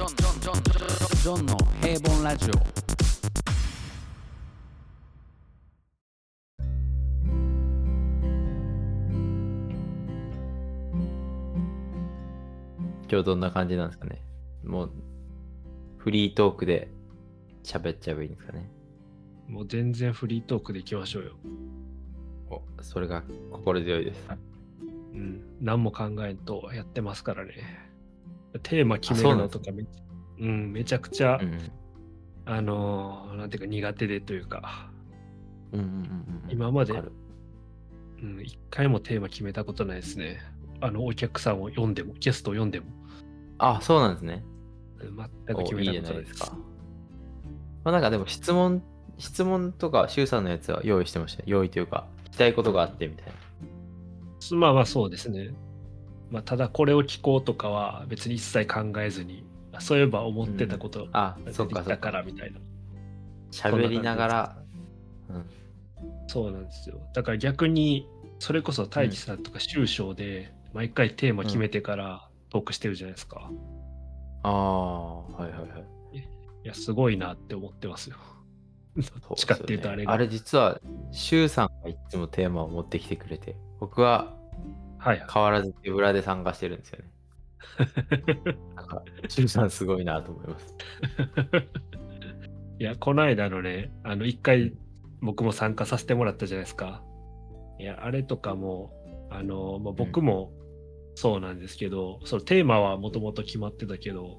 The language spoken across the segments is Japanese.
ジョンジョンジョンジョンジョンの平凡ラジオ今日どんな感じなんですかね？もうフリートークで喋っちゃえばいいんですかね？もう全然フリートークでいきましょうよ。おそれが心強いですうん。何も考えんとやってますからね。テーマ決めるのとかめ,、うん、めちゃくちゃ、うん。あのーなんていうか苦手でというか、うんうんうんうん今までうん、一回もテーマ決めたことないですね。あの、お客さんを読んでも、ゲストを読んでも、あそうなんですね。うん全く決めたことないいです。か。まあなんかでも質問質問とか周さんのやつは用意してましたよ。用意というか聞きたいことがあってみたいな。まあまあそうですね。まあ、ただこれを聞こうとかは別に一切考えずに、あそういえば思ってたことあがそっかそっ出てきたかからみたいな。喋りながらうんそうなんですよ。だから逆に、それこそ太一さんとか終章で、毎回テーマ決めてからトークしてるじゃないですか。ああはいはいはいいや、すごいなって思ってますよ。どっちかっていうとあれが。あれ実は、シュウさんがいつもテーマを持ってきてくれて、僕ははいはい。変わらず手ぶらで参加してるんですよね。なんか、さんすごいなと思います。いや、この間のね、あの、一回僕も参加させてもらったじゃないですか。いや、あれとかも、あの、まあ、僕もそうなんですけど、そのテーマはもともと決まってたけど、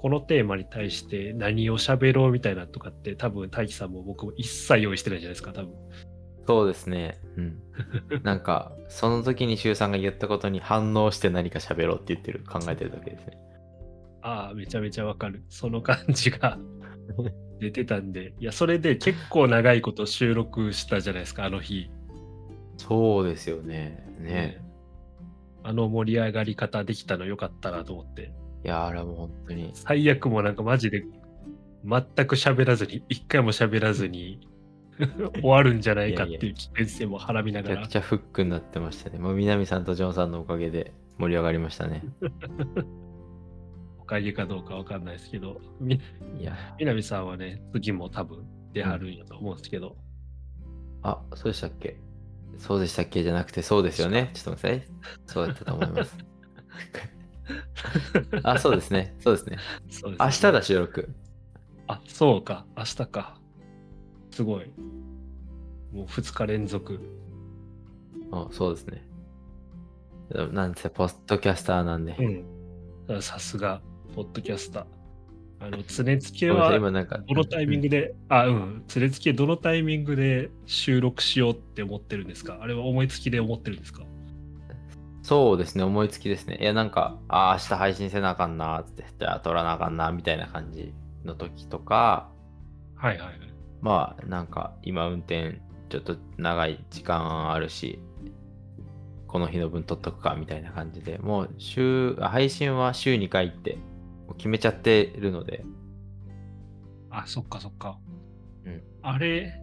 このテーマに対して何を喋ろうみたいなとかって多分大輝さんも僕も一切用意してないじゃないですか、多分。そうですね。うん。なんか、その時にシュウさんが言ったことに反応して何か喋ろうって言ってる、考えてるだけですね。ああ、めちゃめちゃわかる。その感じが 出てたんで、いや、それで結構長いこと収録したじゃないですか、あの日。そうですよね。ね。あの盛り上がり方できたのよかったなと思って。いや、あれはもう本当に。最悪もなんかマジで全く喋らずに、一回も喋らずに 終わるんじゃないかっていう危険性もはらみながらめちゃく。ちゃフックになってましたね。もう南さんとジョンさんのおかげで盛り上がりましたね。おかげかどうかわかんないですけど、みいや、南さんはね、次も多分出はるんやと思うんですけど、あ、そうでしたっけ？そうでしたっけじゃなくて、そうですよね。ちょっと待ってください。そうだったと思います。あ、そうですね。そうですね。すね明日だ、収録。あ、そうか、明日か。すごい。もう2日連続。あそうですね。なんせ、ポストキャスターなんで。うん。さすが、ポッドキャスター。あの、常付けごめんなさいは、今なんか、どのタイミングで、あ、うん、常付けどのタイミングで収録しようって思ってるんですか？あれは思いつきで思ってるんですか？そうですね、思いつきですね。いや、なんか、あー明日配信せなあかんなつって、じゃあ撮らなあかんなみたいな感じの時とか、はいはいはい。まあ、なんか、今運転、ちょっと長い時間あるし、この日の分撮っとくかみたいな感じで、もう週、あ配信は週2回って決めちゃってるので、あ、そっかそっか。うんあれ、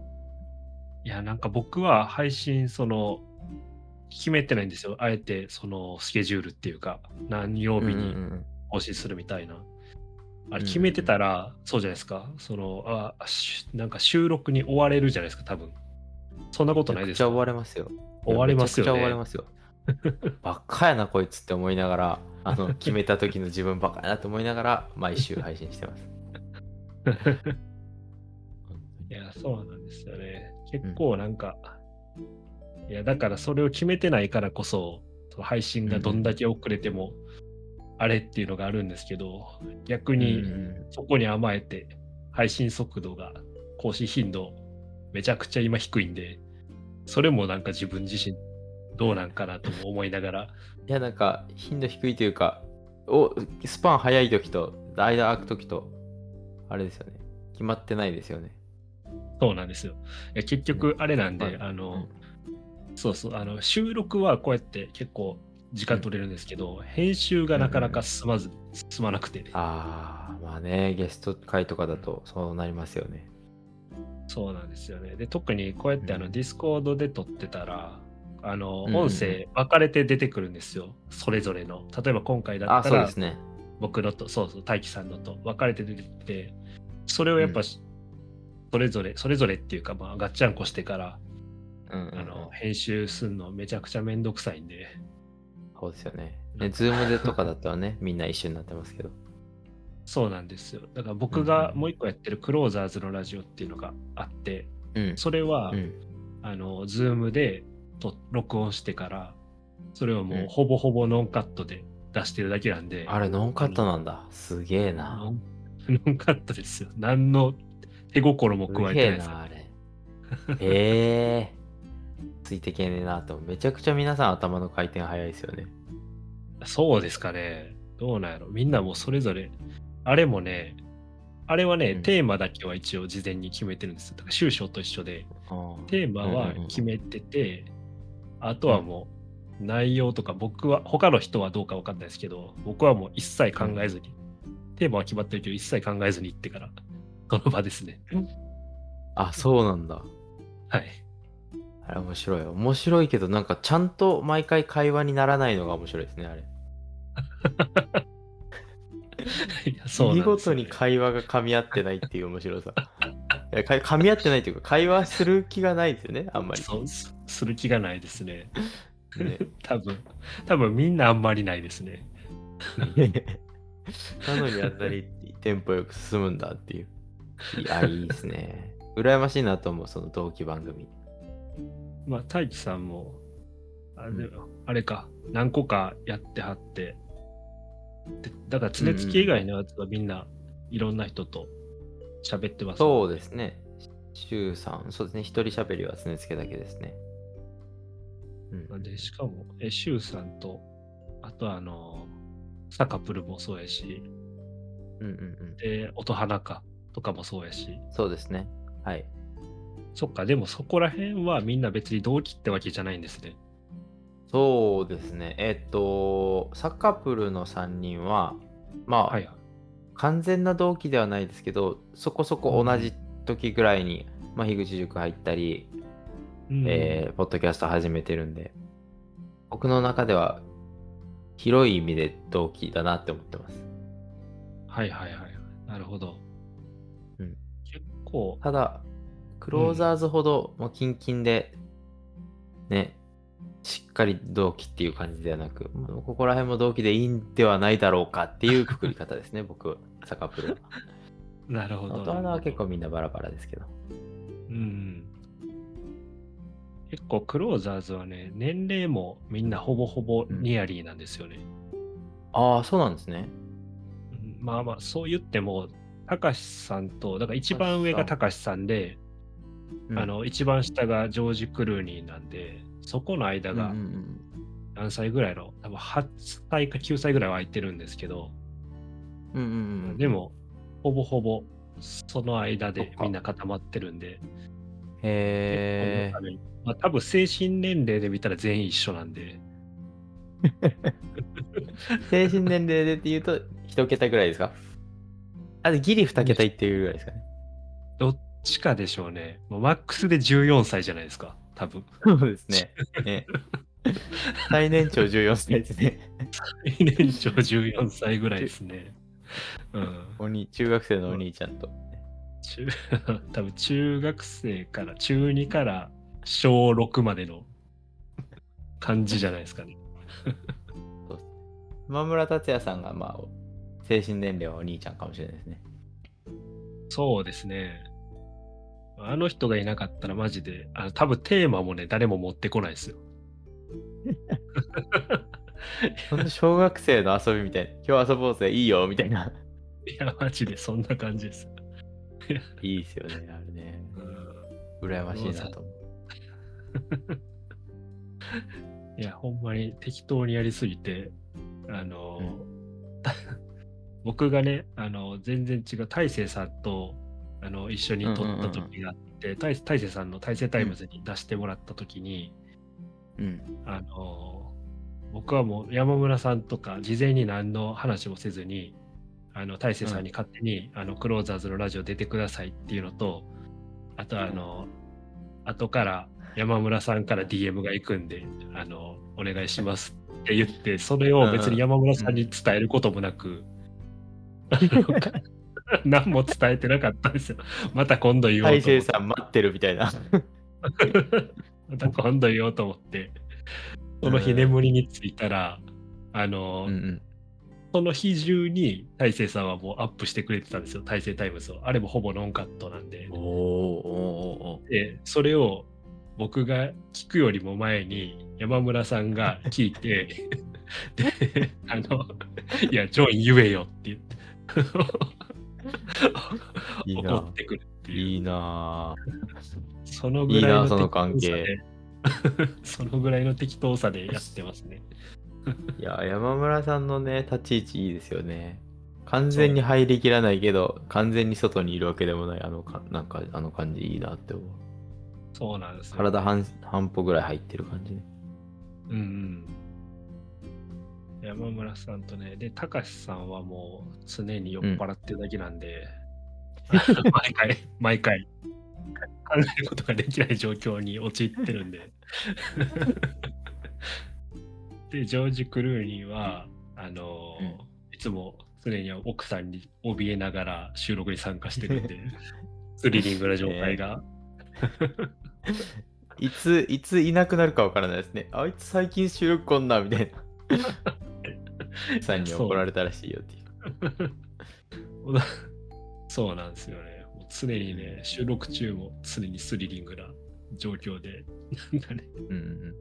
いや、なんか僕は配信、その、決めてないんですよ。あえて、その、スケジュールっていうか、何曜日うんうんにうん更新するみたいな。あれうん決めてたら、そうじゃないですか。その、あ、しなんか収録に追われるじゃないですか、多分。そんなことないですか？追われますよ。追われますよね追われますよ。ばっかやな、こいつって思いながら、あの、決めた時の自分ばっかやなと思いながら、毎週配信してます。いや、そうなんですよね。結構なんか、いや、だからそれを決めてないからこそ、その配信がどんだけ遅れても、あれっていうのがあるんですけど、逆うんにうんそこに甘えて、配信速度が、更新頻度、めちゃくちゃ今低いんで、それもなんか自分自身どうなんかなとも思いながら、いや、なんか、頻度低いというか、おスパン早い時と、間空く時と、あれですよね。決まってないですよね。そうなんですよ。いや結局、あれなんで、はいあの、うんそうそう、あの、収録はこうやって結構時間取れるんですけど、編集がなかなか進まず、進まなくて、ああ、まあね、ゲスト回とかだとそうなりますよね。そうなんですよね。で、特にこうやってあの、うんディスコードで録ってたら、あの、うんうんうん音声分かれて出てくるんですよ。それぞれの。例えば今回だあったら、そうですね。僕のと、そうそう、大輝さんのと分かれて出てて、それをやっぱ、うんそれぞれ、それぞれっていうか、まあ、ガッチャンコしてから、うんうんうんあの、編集すんのめちゃくちゃめんどくさいんで、そうですよね。ね、ズームでとかだったらね、みんな一緒になってますけど。そうなんですよ。だから僕うんうんがもう一個やってるクローザーズのラジオっていうのがあって、うん。それは、うん。あの、ズームでと録音してから、それをもううんほぼほぼノンカットで出してるだけなんで、あれ、ノンカットなんだ。すげえな。ノン カットですよ。何の手心もす加えげえてないです。な、あれ。ええ ついてけねえなと。めちゃくちゃ皆さん頭の回転早いですよね。そうですかね。どうなんやろ。みんなもうそれぞれ、あれもね、あれはね、うんテーマだけは一応事前に決めてるんですよ。だから終章と一緒で、うんテーマはうんうんうん決めてて、あとはもう内容とか僕は、他の人はどうかわかんないですけど、僕はもう一切考えずに、テーマは決まってるけど一切考えずに行ってから、その場ですね。あ、そうなんだ。はい。あれ面白い。面白いけど、なんかちゃんと毎回会話にならないのが面白いですね、あれ。いやそうなん見ですよね事に会話が噛み合ってないっていう面白さ。いやか噛み合ってないというか、会話する気がないですよね、あんまり。そうすする気がないですね。ね多分、多分みんなあんまりないですね。なのにあんなにテンポよく進むんだっていう。いや、いいですね。羨ましいなと思う、その同期番組。まあ、大輝さんも、あれ,、うんあれか、何個かやってはって、でだから、常月以外のやつはみんないろんな人と喋ってますそうですね。週さん、そうですね。一人喋りは常つけだけですね。うん。で、しかも、え、シュウさんと、あとあの、サカプルもそうやし、うんうんうん。で、音花かとかもそうやし、そうですね。はい。そっか、でもそこら辺はみんな別に同期ってわけじゃないんですね。そうですね。えっと、サッカープルの3人は、まあ、はいはい。完全な同期ではないですけど、そこそこ同じ時ぐらいに、まあ、樋口塾入ったり、うんえーポッドキャスト始めてるんで、僕の中では広い意味で同期だなって思ってます。はいはいはい。なるほど。うん結構、ただ、クローザーズほど、もうキンキンで、ね、しっかり同期っていう感じではなく、ここら辺も同期でいいんではないだろうかっていうくくり方ですね、僕、サカプルは。なるほど。大人は結構みんなバラバラですけど。うん。結構クローザーズはね、年齢もみんなほぼほぼニアリーなんですよね。ああ、そうなんですね。うんまあまあ、そう言っても、たかしさんと、だから一番上がたかしさんで、うんあ、の、一番下がジョージ・クルーニーなんで、そこの間が何歳ぐらいの、多分8歳か9歳ぐらいは空いてるんですけど、うんうんうんうん。で、も、ほぼほぼその間でみんな固まってるんで、へえまあ、多分精神年齢で見たら全員一緒なんで、精神年齢でって言うと、一桁ぐらいですか？あ、でギリ二桁いってるぐらいですかね。どっちかでしょうね。もうマックスで14歳じゃないですか、多分。そうですね。ね最年長14歳ですね。最年長14歳ぐらいですね。うん。おに中学生のお兄ちゃんと。中 多分中学生から、中2から小6までの感じじゃないですかね。今村達也さんが、まあ、精神年齢はお兄ちゃんかもしれないですね。そうですね。あの人がいなかったらマジで、あの多分テーマもね、誰も持ってこないですよ。小学生の遊びみたいな。今日遊ぼうぜ、いいよ、みたいな。いや、マジでそんな感じです。いいですよね、あれね。うん羨ましいなと思う。いや、ほんまに適当にやりすぎて、あの、僕がね、あの、全然違う、大勢さんと、あの、一緒に録った時があって、大大勢さんの大勢タイムズに出してもらった時に、うん。あの、僕はもう山村さんとか、事前に何の話もせずに、あの、大勢さんに勝手に、あの、クローザーズのラジオ出てくださいっていうのと、あとあの、後から山村さんから DM が行くんで、あの、お願いしますって言って、それを別に山村さんに伝えることもなく、何も伝えてなかったんですよ。また今度言おう大と思って。勢さん待ってるみたいな。また今度言おうと思って。その日眠りについたら、あの、うんうん。その日中に大勢さんはもうアップしてくれてたんですよ、大勢タイムズを。あれもほぼノンカットなんで。で、それを僕が聞くよりも前に山村さんが聞いて、で、あの、いや、ジョン言えよって言って。いいな 怒ってくるっていう。いいなそのぐらいのいいなその関係 そのぐらいの適当さでやってますね。いや、山村さんのね、立ち位置いいですよね。完全に入りきらないけど、完全に外にいるわけでもない、あのか、なんか、あの感じいいなって思う。そうなんですよ。体半半歩ぐらい入ってる感じね。うんうん。山村さんとね、で、高橋さんはもう常に酔っ払ってるだけなんで、毎回、毎回、考えることができない状況に陥ってるんで。で、ジョージ・クルーニーは、あの、うんいつも常に奥さんに怯えながら収録に参加してるんで、スリリングな状態が。いつ、いついなくなるかわからないですね。あいつ最近収録こんな、みたいな。さんに怒られたらしいよっていう。そうなんですよね。もう常にね、収録中も常にスリリングな状況で、なんかね、うんうん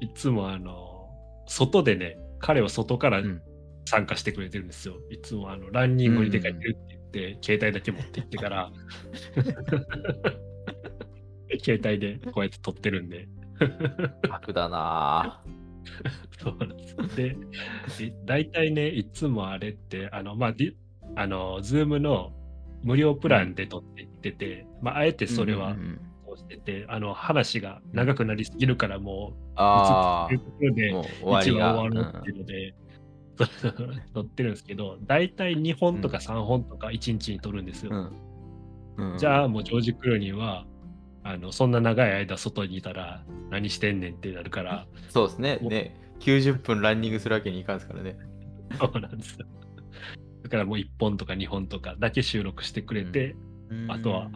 いつもあの、外でね、彼は外からうん。参加してくれてるんですよ。いつもあの、ランニングに出かけるって言って、携帯だけ持って行ってから、携帯でこうやって撮ってるんで、楽だな そうなんです。で、で大体ね、いつもあれって、あの、まあ、ディあの、ズームの無料プランで撮っていってて、まあ、あえてぁそれはうんうんうんしてて、あの、話が長くなりすぎるから、もう、あ映ってるところで一りが。話終わるっていうので、撮ってるんですけど、大体2本とか3本とか1日に撮るんですよ。うんうんじゃあ、もうジョージ・クルーニーは、あのそんな長い間外にいたら何してんねんってなるから、そうですね。ね、90分ランニングするわけにいかんですからね。そうなんですよ。だからもう1本とか2本とかだけ収録してくれて、あとは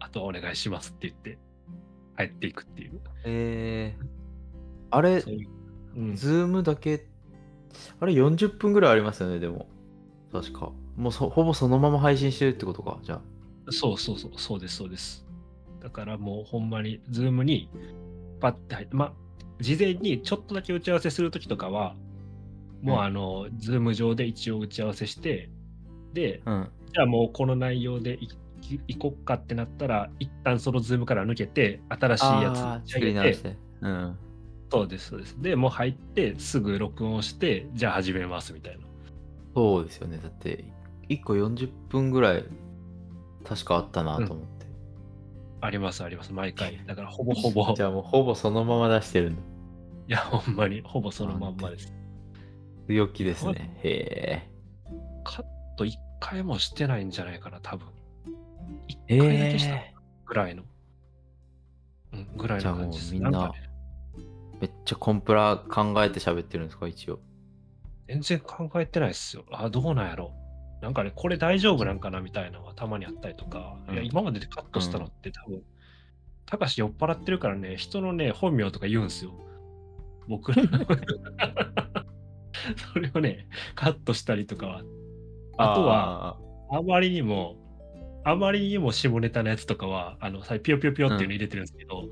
あとはお願いしますって言って帰っていくっていう。えー、あれ、そういううん、ズームだけ、あれ40分ぐらいありますよね、でも。確か。もうそほぼそのまま配信してるってことか、じゃあ。そうそうそう、そうです、そうです。だからもうほんまに、ズームにパッて入って、まあ、事前にちょっとだけ打ち合わせするときとかは、もううんあの、ズーム上で一応打ち合わせして、で、うん。じゃあもうこの内容でいいいこっかってなったら、一旦そのズームから抜けて、新しいやつ作り直し、て。うん。そうです、そうです。で、もう入って、すぐ録音して、じゃあ始めますみたいな。そうですよね。だって、1個40分ぐらい、確かあったなと思って。あります、あります、毎回。だからほぼほぼ、じゃあもうほぼそのまま出してるんだ。いや、ほんまに、ほぼそのまんまです。強気ですね。へえ。カット1回もしてないんじゃないかな、多分。え1回だけしたえぐらいの。うん、ぐらいじゃあもうの感じです。みんななんかね、めっちゃコンプラ考えて喋ってるんですか、一応。全然考えてないっすよ。あ、どうなんやろなんかね、これ大丈夫なんかなみたいなのがたまにあったりとか、うんいや、今まででカットしたのって多分、たかし酔っ払ってるからね、人のね、本名とか言うんすよ。僕ら。それをね、カットしたりとかは。あとは、ああまりにも、あまりにも下ネタのやつとかは、あの、さピヨピヨピヨっていうの入れてるんですけど、ー、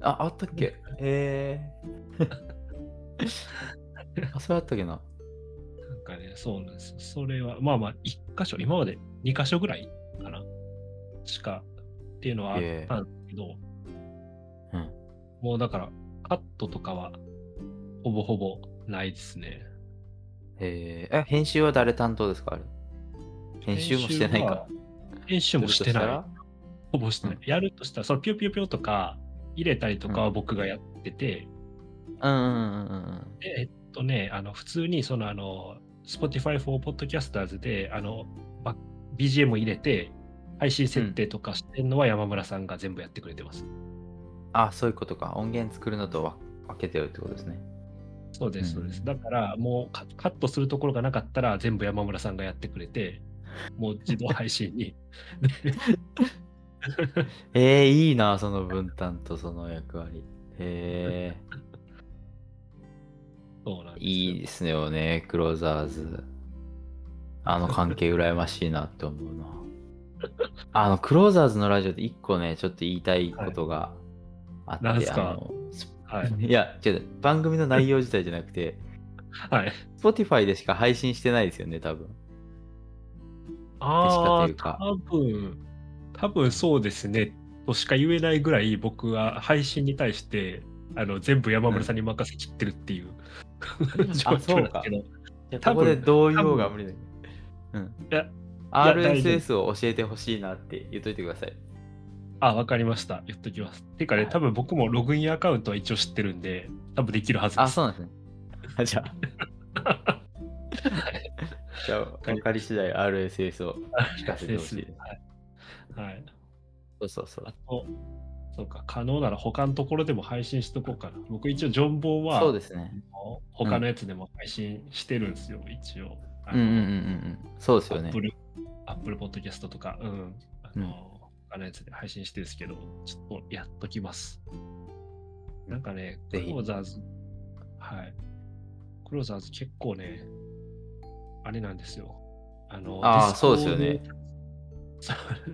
あ、あったっけ？ええ あ、それあったっけな？かね、そうなんですよ。それは、まあまあ、一箇所、今まで二箇所ぐらいかなしかっていうのはあったんですけど、うん。もうだから、カットとかは、ほぼほぼないですね。えー、え、編集は誰担当ですか？あれ。編集もしてないか。編集もしてない。ほぼしてない。やるとしたら、そのピヨピヨピヨとか入れたりとかはうん僕がやってて、したらうんうんうんうんでえっとね、あの普通にそのあの Spotify for Podcasters であのバ BGM 入れて配信設定とかしてるのは山村さんが全部やってくれてます。あ、そういうことか。音源作るのとは分けてるってことですね。そうです、そうです。うんだから、もうカカットするところがなかったら、全部山村さんがやってくれて、もう自動配信に。えー、いいな、その分担とその役割。へえそうなんですよいいですねよね、クローザーズ。あの関係羨ましいなって思うな。あの、クローザーズのラジオで一個ね、ちょっと言いたいことがあって、なんすのスはい。いや、違う、番組の内容自体じゃなくて、はい。Spotify でしか配信してないですよね、多分。ああ、多分、多分そうですね。としか言えないぐらい、僕は配信に対して、あの全部山村さんに任せきってるっていう、状況そうか多分でどう言おうが無理だけど。うん。いや RSS を教えてほしいなって言っといてください。あ、わかりました。言っときます。てかね、はい多分僕もログインアカウントは一応知ってるんで、多分できるはずです。あ、そうなんですね。あじゃあ。じゃあ、分かり次第 RSS を聞かせてほしいでい。はい。そうそうそうあ。と、そうか、可能なら他のところでも配信しとこうかな。僕一応、ジョンボンは、そうですね。他のやつでも配信してるんですよ、一応。あのうんうんうんうん。そうですよねアップ。ル、アップルポッドキャストとか、うん。あの、うん他のやつで配信してるんですけど、ちょっとやっときます。なんかね、クローザーズ、はい。クローザーズ結構ね、あれなんですよ。あの、あそうですよね。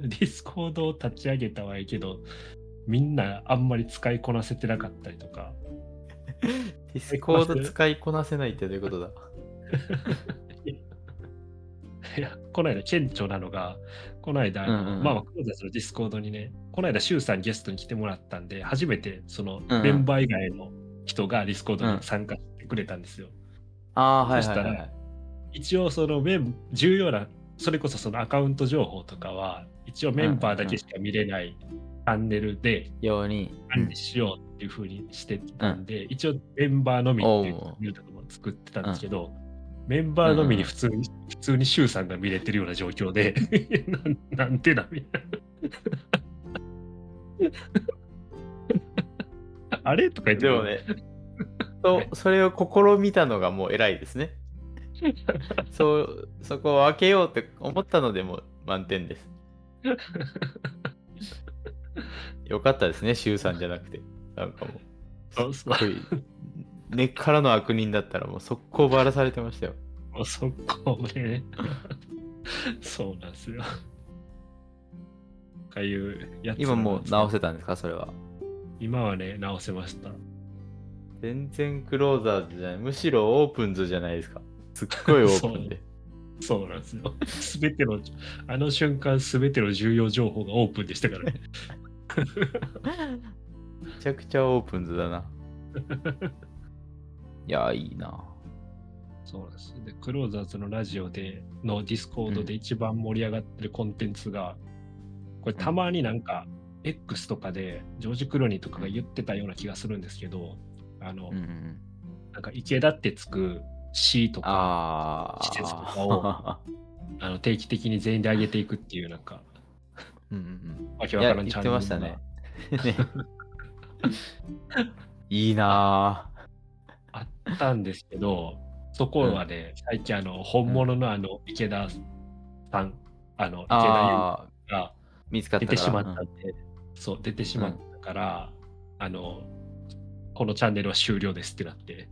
ディスコードを立ち上げたはいいけど、みんなあんまり使いこなせてなかったりとか、ディスコード使いこなせないってどういうことだ？いや、この間顕著なのが、この間、あのうんうんうん。まあ、クローザーズのディスコードにね、この間、シュウさんゲストに来てもらったんで、初めてそのうんうん。メンバー以外の人がディスコードに参加してくれたんですよ。ああー、はいそしたらはい。はいはい。一応、そのメン重要な、それこそそのアカウント情報とかは、一応メンバーだけしか見れないチャンネルでように。管理しようっていうふうにしてたんで、一応メンバーのみっていうおうチャンネルとかも作ってたんですけど、メンバーのみに普通に、普通にシュウさんが見れてるような状況で、なんなんでだみたいな。あれとか言ってでもね、そそれを試みたのがもう偉いですね。そう、そこを開けようって思ったのでもう満点です。よかったですね、シュウさんじゃなくて。なんかもう、すごい根っからの悪人だったらもう速攻バラされてましたよ。もうそこね。そうなんですよ。かいうやつ今もう直せせたんですか、それは。今はね、直せました。全然クローザーズじゃない。むしろオープンズじゃないですか。すっごいオープンで。そうなんですよ。すべての、あの瞬間、すべての重要情報がオープンでしたからね。めちゃくちゃオープンズだな。いや、いいな。そうです。で、クローザーズのラジオで、のディスコードで一番盛り上がってるコンテンツが、これたまになんか、X とかで、ジョージ・クロニーとかが言ってたような気がするんですけど、あの、うんうん。なんか池田ってつく詩とか。施設とかを あの定期的に全員で上げていくっていう、なんか、うんうんうん。わからん言ってましたね。いいなあったんですけど、そこはね、最近あの、本物のあの、池田さん、あの、池田優が出てしまったんで、そう、出てしまったから、あの、このチャンネルは終了ですってなって、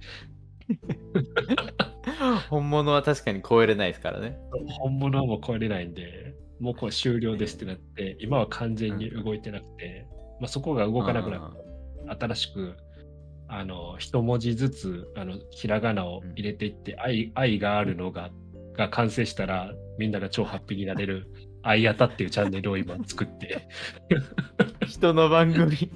う ん本物は確かに超えれないですからね。本物はもう超えれないんで、もうこれ終了ですってなって、今は完全に動いてなくて、まあ、そこが動かなくなった。新しく、あの、一文字ずつ、あの、ひらがなを入れていって、愛、愛があるのが、が完成したら、みんなが超ハッピーになれる、愛あたっていうチャンネルを今作って、人の番組。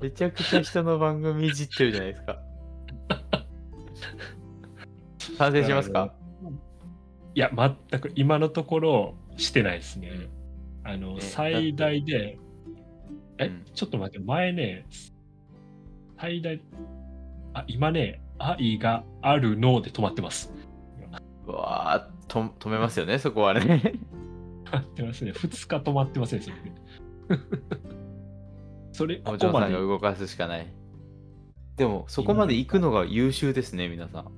めちゃくちゃ人の番組いじってるじゃないですか。完成しますか？いや、全く今のところしてないですね。あの、え最大で、え、うんちょっと待って、前ね、最大、あ、今ね、愛があるので止まってます。うわーと止めますよね、そこはね。止まってますね。2日止まってません、それ。それ、こお嬢さんが動かすしかない。でも、そこまで行くのが優秀ですね、皆さん。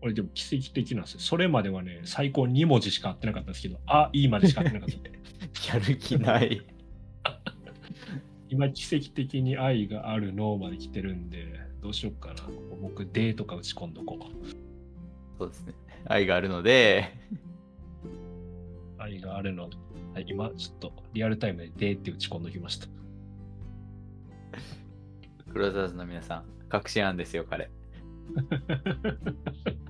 これでも奇跡的なんですよ。それまではね、最高2文字しか合ってなかったんですけど、あ、いいまでしか合ってなかった。やる気ない。今、奇跡的に愛があるのまで来てるんで、どうしようかな。僕、でとか打ち込んどこう。そうですね。愛があるので、愛があるの。はい、今、ちょっとリアルタイムででって打ち込んどきました。クローザーズの皆さん、確信犯ですよ、彼。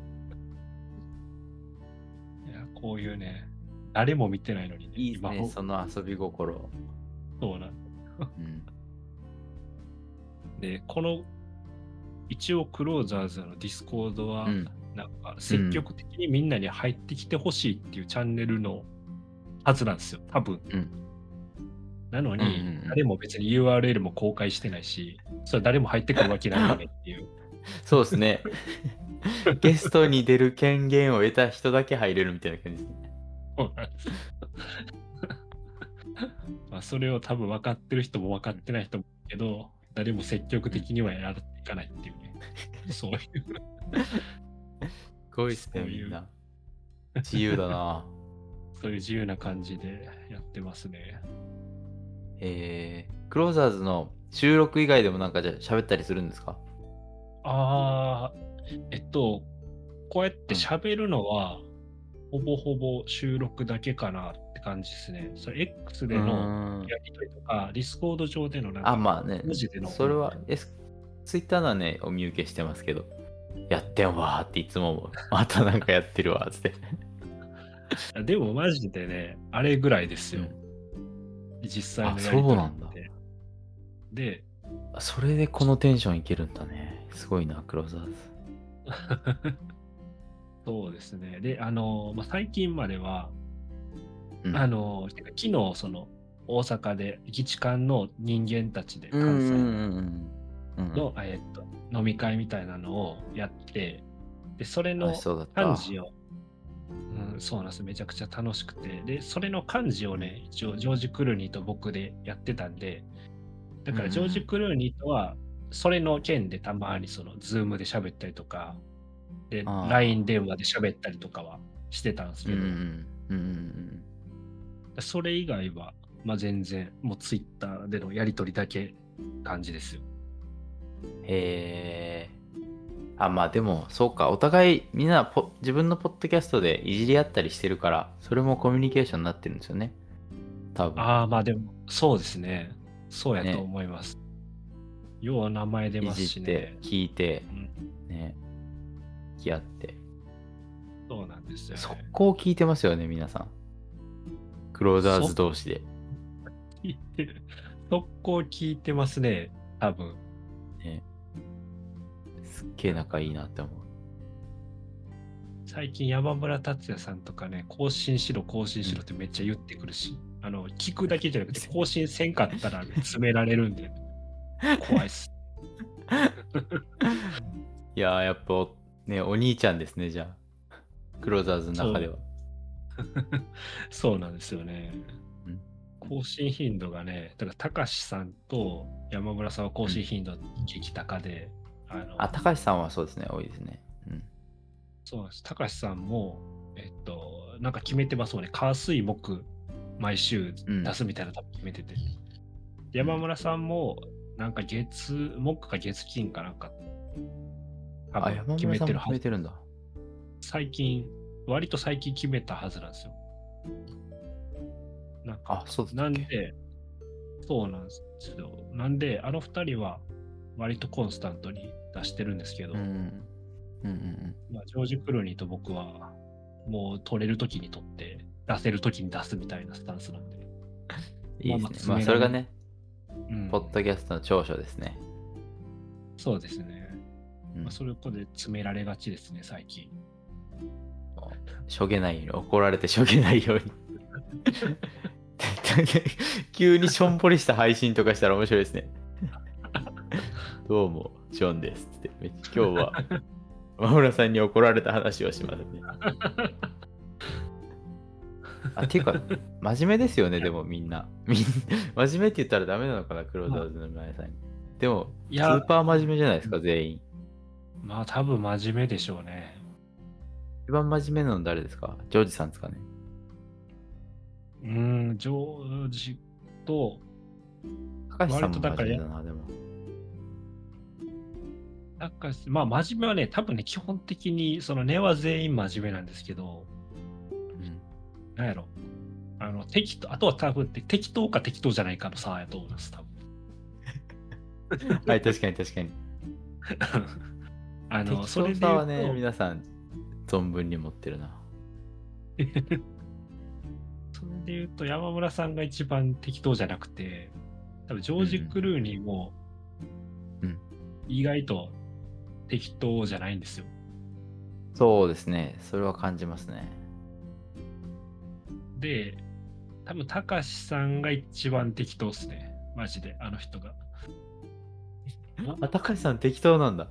こういうね、誰も見てないのにね、今いいね、その遊び心。そうなんうん。で、この、一応クローザーズのディスコードは、うんなんか積極的にみんなに入ってきてほしいっていうチャンネルのはずなんですよ、多分。うんなのに、うんうんうん誰も別に URL も公開してないし、それ誰も入ってくるわけないよねっていう。そうですね。ゲストに出る権限を得た人だけ入れるみたいな感じですね。そうなんですまあそれを多分分かってる人も分かってない人もいるけど、誰も積極的にはやっていかないっていうね。そういう。すごいですね、そういうみんな。自由だな。そういう自由な感じでやってますね。えー、クローザーズの収録以外でもなんかじゃあ喋ったりするんですか？ああ、えっと、こうやって喋るのは、ほぼほぼ収録だけかなって感じですね。それ X でうのやりとりとか、ディスコード上でのなんか、あ、まあね文字での。それは、S、ツイッターのはね、お見受けしてますけど、やってんわーっていつも思う、またなんかやってるわーって。でもマジでね、あれぐらいですよ。うん実際のあやりとりそうなんだってで、あそれでこのテンションいけるんだね。すごいな、クローザーズ。そうですね。で、あの、まあ、最近までは、うんあの、昨日、その、大阪で、基地間の人間たちで、うん関西の、えっと、飲み会みたいなのをやって、で、それの。幹事を、うん、そうなんです。めちゃくちゃ楽しくて。で、それの幹事をね、一応、ジョージ・クルーニーと僕でやってたんで、だから、ジョージ・クルーニーとは、それの件でたまに、その、ズームで喋ったりとか、で、LINE 電話で喋ったりとかはしてたんですけど、うんうんそれ以外は、まあ、全然、もう、ツイッターでのやりとりだけ感じですよ。うん。へえ。あ、まあでも、そうか。お互い、みんなポ自分のポッドキャストでいじり合ったりしてるから、それもコミュニケーションになってるんですよね。多分。ああ、まあでも、そうですね。そうやねと思います。よう名前出ますしね、。聞いてう、ん、ね。聞き合って。そうなんですよ、ね。速攻聞いてますよね、皆さん。クローザーズ同士で。聞いてる。速攻聞いてますね、多分。ね。すっげえ仲いいなって思う。最近山村達也さんとかね、更新しろ、更新しろってめっちゃ言ってくるし、あの、聞くだけじゃなくて、更新せんかったら詰められるんで、怖いっす。いやー、やっぱ、ね、お兄ちゃんですね、じゃあ。クローザーズの中では。そうなんですよねうん。更新頻度がね、だから、たかしさんと山村さんは更新頻度激高で、あのあ、高橋さんはそうですね、多いですね。うん。そうなんです。たかしさんも、えっと、なんか決めてますもんね。火水木、毎週うん出すみたいなの多分決めてて。で山村さんも、なんか月、木か月金かなんか、決めてるはず。決めてるんだ。最近、割と最近決めたはずなんですよ。なんか、あ、そうなんで、そうなんですよ。なんで、あの二人は割とコンスタントに出してるんですけど、うん。うんうんうん。まあ、ジョージ・クルーニーと僕は、もう取れるときに取って、出せるときに出すみたいなスタンスなんで。いいですね。まあそれがね、うんポッドキャストの長所ですね。そうですね。うんまあ、それこで詰められがちですね、最近。しょげないように、怒られてしょげないように。急にしょんぼりした配信とかしたら面白いですね。どうも、ジョンですって。今日は、真村さんに怒られた話をしますね。あ、っていうか、真面目ですよね、でもみんな。みん真面目って言ったらダメなのかな、クローザーズの皆さんに。でも、スいやーパー真面目じゃないですか、全員。まあ多分真面目でしょうね。一番真面目なの誰ですか？ジョージさんですかね。うーん、ジョージと、高橋さんもとだから面目だな、でも。なんか、まあ真面目はね、多分ね、基本的に、その根は全員真面目なんですけど、なんやろ。あの、適当、あとは多分適当か適当じゃないかの差やと思います、多分。はい、確かに確かに。あの、適それさはね、皆さん、存分に持ってるな。それで言うと、山村さんが一番適当じゃなくて、多分ジョージ・クルーニーもうん、意外と適当じゃないんですよ。そうですね、それは感じますね。で、多分、たかしさんが一番適当っすね。マジで、あの人が。あ、高橋さん適当なんだ。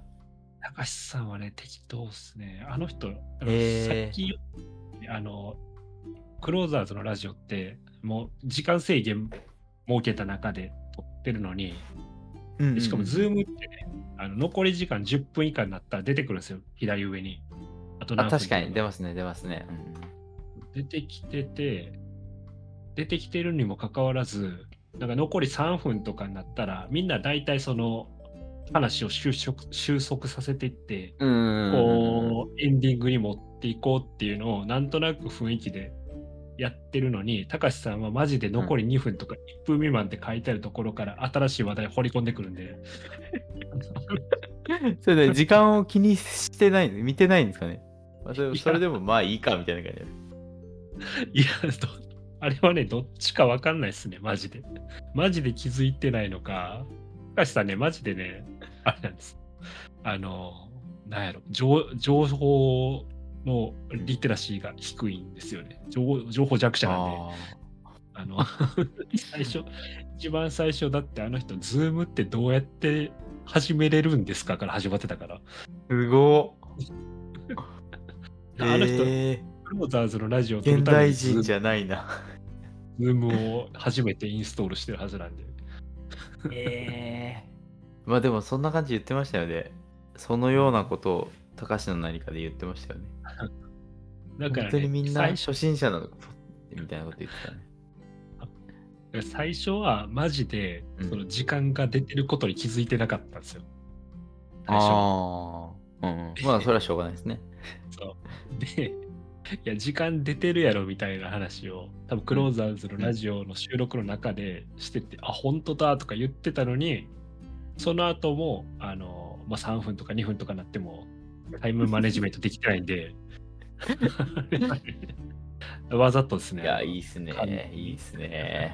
たかしさんはね、適当っすね。あの人、あのへーさっき、あの、クローザーズのラジオって、もう時間制限設けた中で撮ってるのに、でしかも、ズームってね、あの残り時間10分以下になったら出てくるんですよ、左上に。あと確かに、出もますね、出ますね。出てきてて、出てきてるにもかかわらず、なんか残り3分とかになったら、みんな大体その話を収束収束させていって。こう、エンディングに持っていこうっていうのを、なんとなく雰囲気でやってるのに、たかしさんはマジで残り2分とか1分未満って書いてあるところから新しい話題掘り込んでくるんで、それで時間を気にしてない、見てないんですかね。まあ、それそれでもまあいいかみたいな感じで。いや、どあれはね、どっちかわかんないっすね、マジで。マジで気づいてないのか、たかしさんね、マジでね、あれなんです。あの、なんやろ、情情報のリテラシーが低いんですよね。情情報弱者なんで。ああの、最初、一番最初だってあの人、ズームってどうやって始めれるんですかから始まってたから。ーすご あの人、えクローザーズのラジオ現代人じゃないな。ズームを初めてインストールしてるはずなんで。ええまあでもそんな感じ言ってましたよね。そのようなことを高橋の何かで言ってましたよね。だから、ね、本当にみんな最初心者なのかみたいなこと言ってたね。最初はマジでうんその時間が出てることに気づいてなかったんですよ。最初ああ。うんうん。まあそれはしょうがないですね。そうで、いや、時間出てるやろみたいな話を、多分クローザーズのラジオの収録の中でしてて、あ、本当だとか言ってたのに、その後も、あの、まあ、3分とか2分とかなっても、タイムマネジメントできてないんで、わざとですね。いや、いいっす完ね。いいっすね。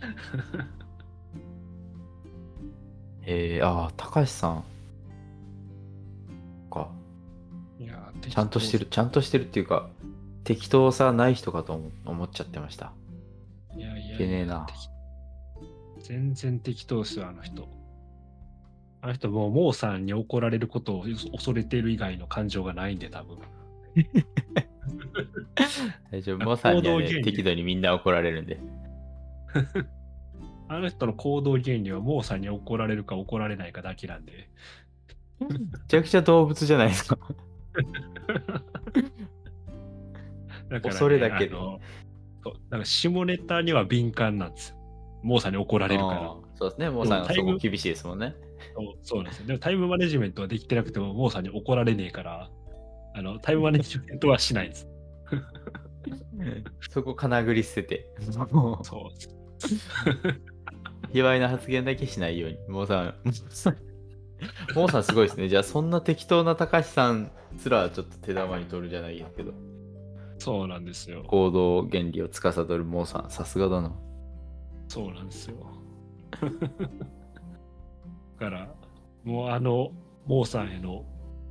えー、ああ、高橋さん。ちゃんとしてる、。ちゃんとしてるっていうか、適当さない人かと思思っちゃってました。いやいやいけねえな適全然適当ですよ、あの人。あの人もう、モーさんに怒られることを恐れてる以外の感情がないんで、多分。大丈夫。モさんには、ね、適度にみんな怒られるんで。あの人の行動原理は、モーさんに怒られるか怒られないかだけなんで。めちゃくちゃ動物じゃないですか。だからね恐れだけであのそうなんか下ネタには敏感なんですよ。モーさんに怒られるからそうですね。モさんがそこ厳しいですもんね。そうそうなんですよ。でもタイムマネジメントはできてなくても、モーさんに怒られねえから、あのタイムマネジメントはしないです。そこかなぐり捨てて。もうそう。卑猥な発言だけしないように。モーさん。モーさんすごいですね。じゃあそんな適当な高橋さんすらちょっと手玉に取るじゃないけど。そうなんですよ。行動原理を司るモーさん。さすがだな。そうなんですよ。だから、もうあの、モーさんへの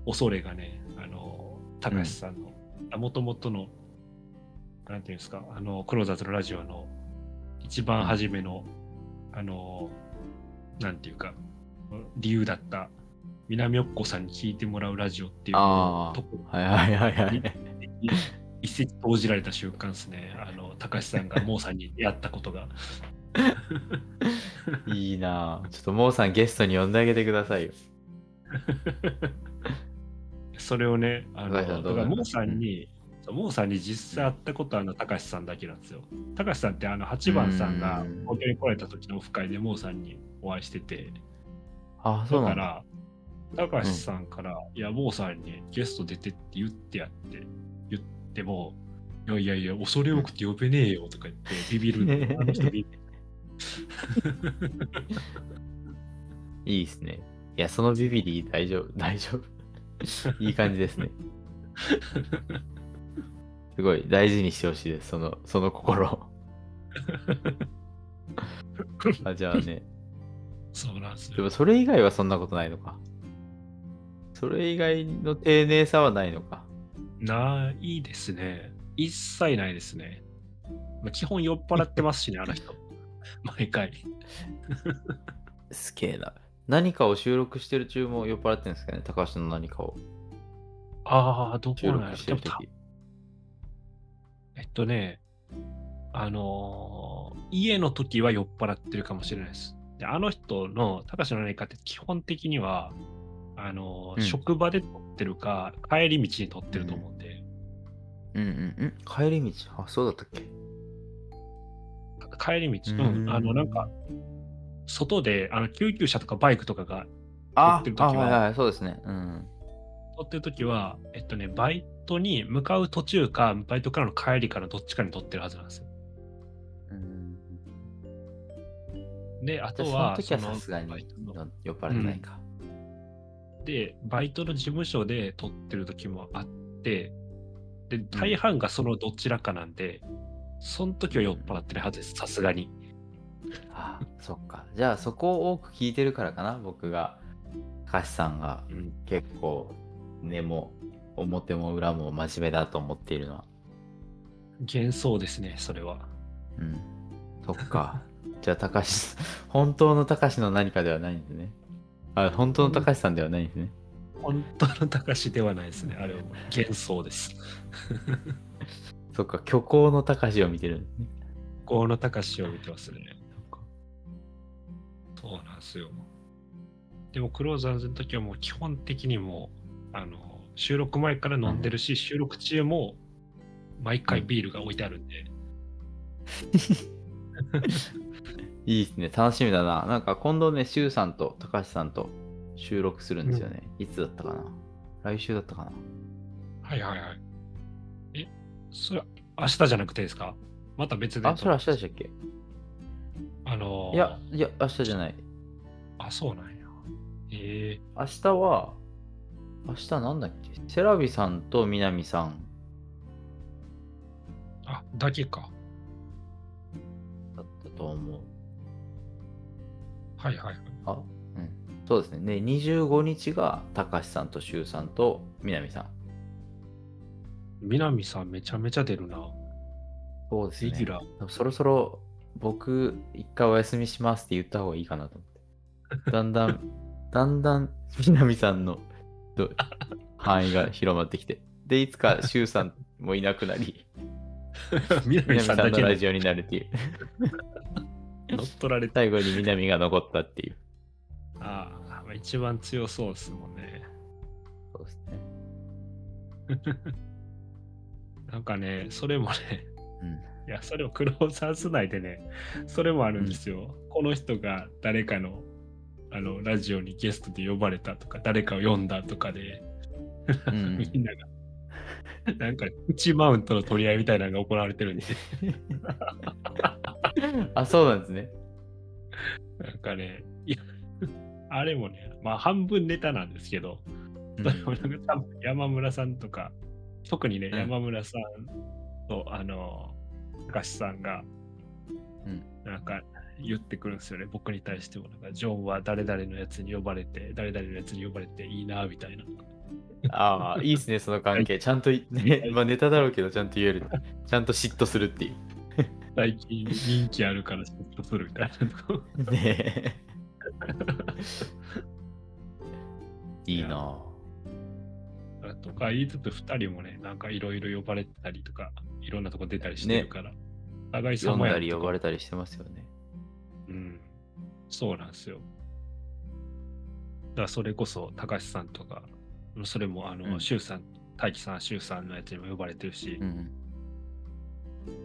恐れがね、あの、高橋さんの、もともとの、なんていうんですか、あの、クローザーズのラジオの一番初めの、あの、なんていうか、理由だった、南おっこさんに聞いてもらうラジオっていうあとこあ。はいはいはいはい。一石投じられた瞬間ですね。あの、高橋さんがモーさんに出会ったことが。いいなぁちょっとモーさんゲストに呼んであげてくださいよ。それをね、あのだからモーさんに、モーさんに実際会ったことあるのは高橋さんだけなんですよ。高橋さんってあの8番さんがうん東京に来られた時のオフ会でモーさんにお会いしてて、あ、そう。だから、高橋さんから、いや、モーさんにゲスト出てって言ってやって言っても、いやいやいや、恐れ多くて呼べねえよとか言って、ビビる。あの人ビビるいいですね。いや、そのビビリ大丈夫、大丈夫。いい感じですね。すごい大事にしてほしいです、その、その心。あじゃあね、そうなんですよ。でもそれ以外はそんなことないのか。それ以外の丁寧さはないのか。ないですね。一切ないですね。まあ、基本酔っ払ってますしね、あの人。毎回。すげえな。何かを収録してる中も酔っ払ってるんですかね、高橋の何かをああ、どこ収なんるでもた時。えっとね、あのー家の時は酔っ払ってるかもしれないです。で、あの人の高橋の何かって基本的には、あのーうん職場で撮ってるか、帰り道に撮ってると思うんで、うんうんうん。帰り道？あ、そうだったっけ？帰り道、ううんん、あの、なんか、外で、あの、救急車とかバイクとかがあ撮ってる時あ、はいは、はい、そうですね。うん。撮ってる時は、えっとね、バイトに向かう途中か、バイトからの帰りかのどっちかに撮ってるはずなんですよ。うんで、あとは、その時はさすがに酔っ払ってないか。で、バイトの事務所で撮ってる時もあって、で、大半がそのどちらかなんで、その時は酔っ払ってるはずです、さすがに。あそっか。じゃあそこを多く聞いてるからかな、僕が。高橋さんがうん、結構根も表も裏も真面目だと思っているのは。幻想ですね、それは。うん。そっか。じゃあ高橋、本当の高橋の何かではないんですね。あ、本当の高橋さんではないんですね。本当の高しではないですね、あれは幻想です。そっか、虚構の高橋を見てるんですね。この高しを見てますね。そうなんですよ。でも、クローザーズの時はもう基本的にもう、あの、収録前から飲んでるし、収録中も毎回ビールが置いてあるんで、いいですね。楽しみだな。なんか今度ね、シュウさんと高橋さんと収録するんですよね。いつだったかな来週だったかなはいはいはい。え、それ、明日じゃなくてですか？また別で。あ、それ明日でしたっけ？あのーいや、いや、明日じゃない。あ、そうなんや。ええ明日は、明日なんだっけ？セラビさんと南さんあ、だけか。だったと思う。はいはいはい。あ、うん。そうですね。で、25日が高橋さんとシュウさんと南さん。南さんめちゃめちゃ出るな。そうですね。レギュラー。そろそろ僕、一回お休みしますって言った方がいいかなと思って。だんだん、だんだん南さんのど範囲が広まってきて。で、いつかシュウさんもいなくなり、南南さんさんのラジオになるっていう。っ取られた。最後に南が残ったっていう。ああ、まあ一番強そうですもんね。そうですね。なんかね、それもね、うん。いや、それをクローザーズ内でね、それもあるんですよ。この人が誰かのあのラジオにゲストで呼ばれたとか、誰かを呼んだとかで、うん みんなが、なんか、プチマウントの取り合いみたいなのが行われてるんで、あ、そうなんですね。なんかね、いや、あれもね、まあ半分ネタなんですけど、うん 山村さんとか、特にね、うん山村さんと、あの、高橋さんが、うんなんか言ってくるんですよね、僕に対しても。なんか、ジョンは誰々のやつに呼ばれて、誰々のやつに呼ばれていいな、みたいな。ああ、いいですね、その関係。ちゃんとい、ね、まあネタだろうけど、ちゃんと言える。ちゃんと嫉妬するっていう。最近人気あるから嫉妬するみたいな。ねえ。いいなぁ。とか言いつつ、二人もね、なんかいろいろ呼ばれたりとか、いろんなとこ出たりしてるから、お互い読ん様やんだり呼ばれたりしてますよね。そうなんですよ。だからそれこそ、高橋さんとか、それも、あうの、ん周さん、大輝さん、周さんのやつにも呼ばれてるしう、ん。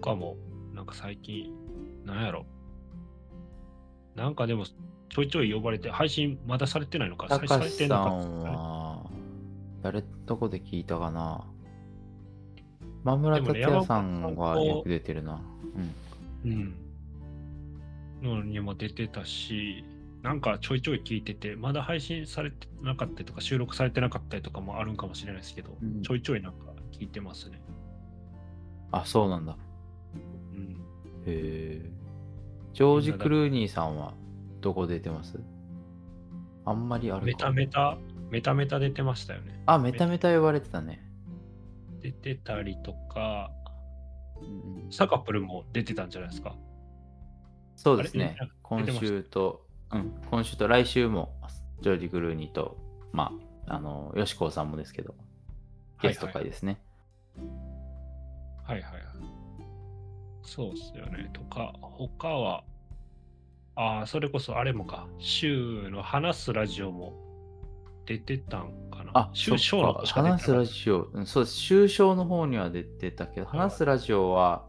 他も、なんか最近、なんやろ。なんかでも、ちょいちょい呼ばれて、配信まだされてないのか、たかされしてさなかった誰とこで聞いたかな？間村達也さんはよく出てるな。うん。うん。のにも出てたし、なんかちょいちょい聞いてて、まだ配信されてなかったりとか、収録されてなかったりとかもあるんかもしれないですけど、うんちょいちょいなんか聞いてますね。あ、そうなんだ。うん。へえ。ジョージ・クルーニーさんはどこ出てます？あんまりあるかメタメタ、メタメタ出てましたよね。あ、メタメタ呼ばれてたね。出てたりとか、サカプルも出てたんじゃないですか。そうですね。今週と、うん、今週と来週も、ジョージ・クルーニーと、まあ、あの、よしこうさんもですけど、ゲスト会ですね。はいはいはい。そうっすよね。とか、他は、ああ、それこそあれもか、週の話すラジオも出てたんかな。あ、週そっか小の方話すラジオ、うんそうです。週章の方には出てたけど、話すラジオは、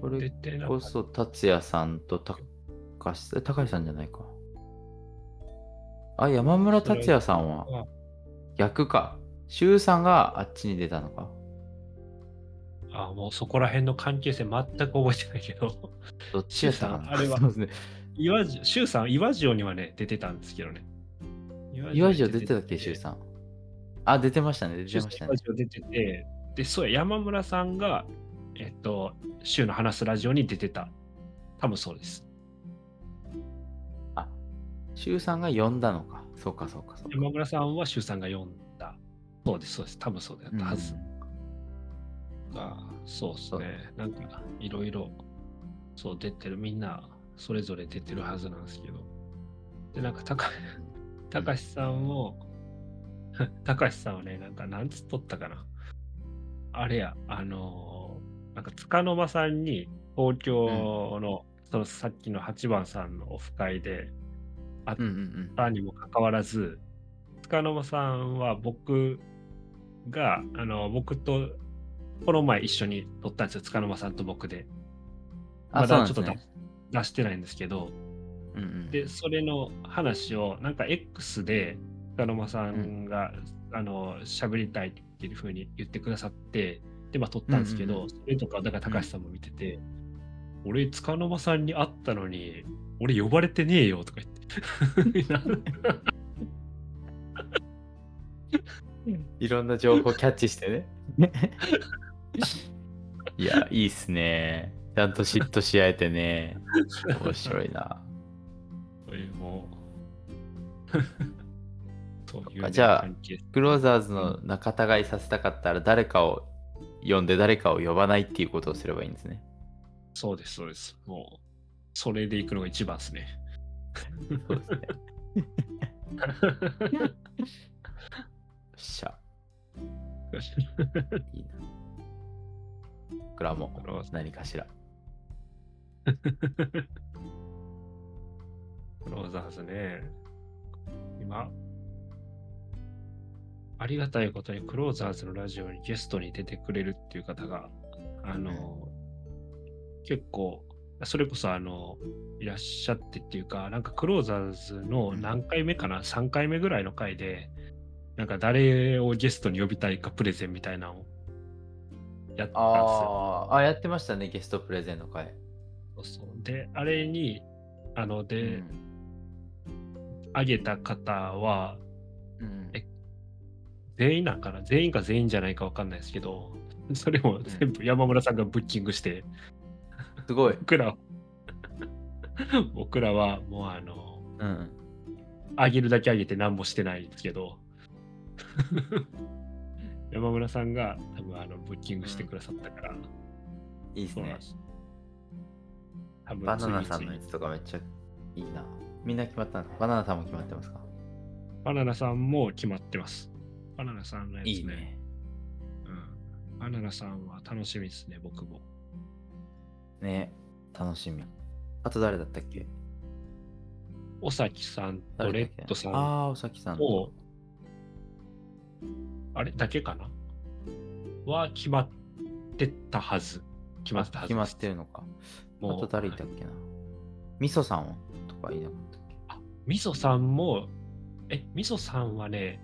これ。こそ達也さんと高橋さん、高橋さんじゃないか。あ、山村達也さんは？あ逆か。周さんがあっちに出たのか。あもうそこら辺の関係性全く覚えてないけど、どっちやさんあれはね。岩城、周さん、岩城にはね、出てたんですけどね。岩城出てたっけ、周さん？あ、出てましたね。出てましたねラ。ジオ出てて、で、そうや、山村さんが、えっと、週の話すラジオに出てた。多分そうです。周さんが呼んだのか。そうか、そうか、そうか。山村さんは周さんが読んだ。そうです、そうです。多分そうだったはず。が、そうですね。なんか、いろいろ、そう出てる、みんな、それぞれ出てるはずなんですけど。で、なんか、たか、たかしさんも、たかしさんはね、なんか、なんつっとったかな。あれや、あのーなんか、つかの間さんに、東京の、そのさっきの8番さんのオフ会で、あっうんうんうん。たにもかかわらず、つかの間さんは僕が、あの、僕と、この前一緒に撮ったんですよ、つかの間さんと僕で。あまだちょっと出,、そうなんです出してないんですけど、うんうん、で、それの話を、なんか X で、つかの間さんが、あの、喋りたいっていうふうに言ってくださって、で、まあ撮ったんですけど、うんうんうん。それとか、だから高橋さんも見てて、俺、つかの間さんに会ったのに、俺呼ばれてねえよとか言って。いろんな情報キャッチしてね。いや、いいっすね。ちゃんと嫉妬し合えてね。面白いな。そういうもう そういうね、じゃあクローザーズの仲違いさせたかったら誰かを呼んで誰かを呼ばないっていうことをすればいいんですね。そうです、そうです。もう、それで行くのが一番ですね。そうですね。よっしゃ。いいな。僕らも何かしら。クローザーズね。今、ありがたいことにクローザーズのラジオにゲストに出てくれるっていう方が、あの、結構、それこそあの、いらっしゃってっていうか、なんかクローザーズの何回目かな、3回目ぐらいの回で、なんか誰をゲストに呼びたいかプレゼンみたいなのをやったんですよ。あー。あ、やってましたね、ゲストプレゼンの回。そうそう。で、あれに、あの、で、うん。あげた方は、うん。え全員なんかな？全員か全員じゃないかわかんないですけど、それも全部山村さんがブッキングして、すごい。僕ら、僕らはもうあの、うん。あげるだけあげて何もしてないんですけど、山村さんが多分あのブッキングしてくださったから、いいですね。多分バナナさんのやつとかめっちゃいいな。みんな決まったんですかバナナさんも決まってますか？バナナさんも決まってます。バナナさんのやつね。いいね。うん。バナナさんは楽しみですね、僕も。ね楽しみ。あと誰だったっけ？尾崎さんとレッドさんああ、おさきさんと。と、あれ？だけかな？は決まってたはず。決まってたはず決まっ。てるのか。あもうと誰いたっけな？みそさんとかいなかったっけ？みそさんも、え、みそさんはね、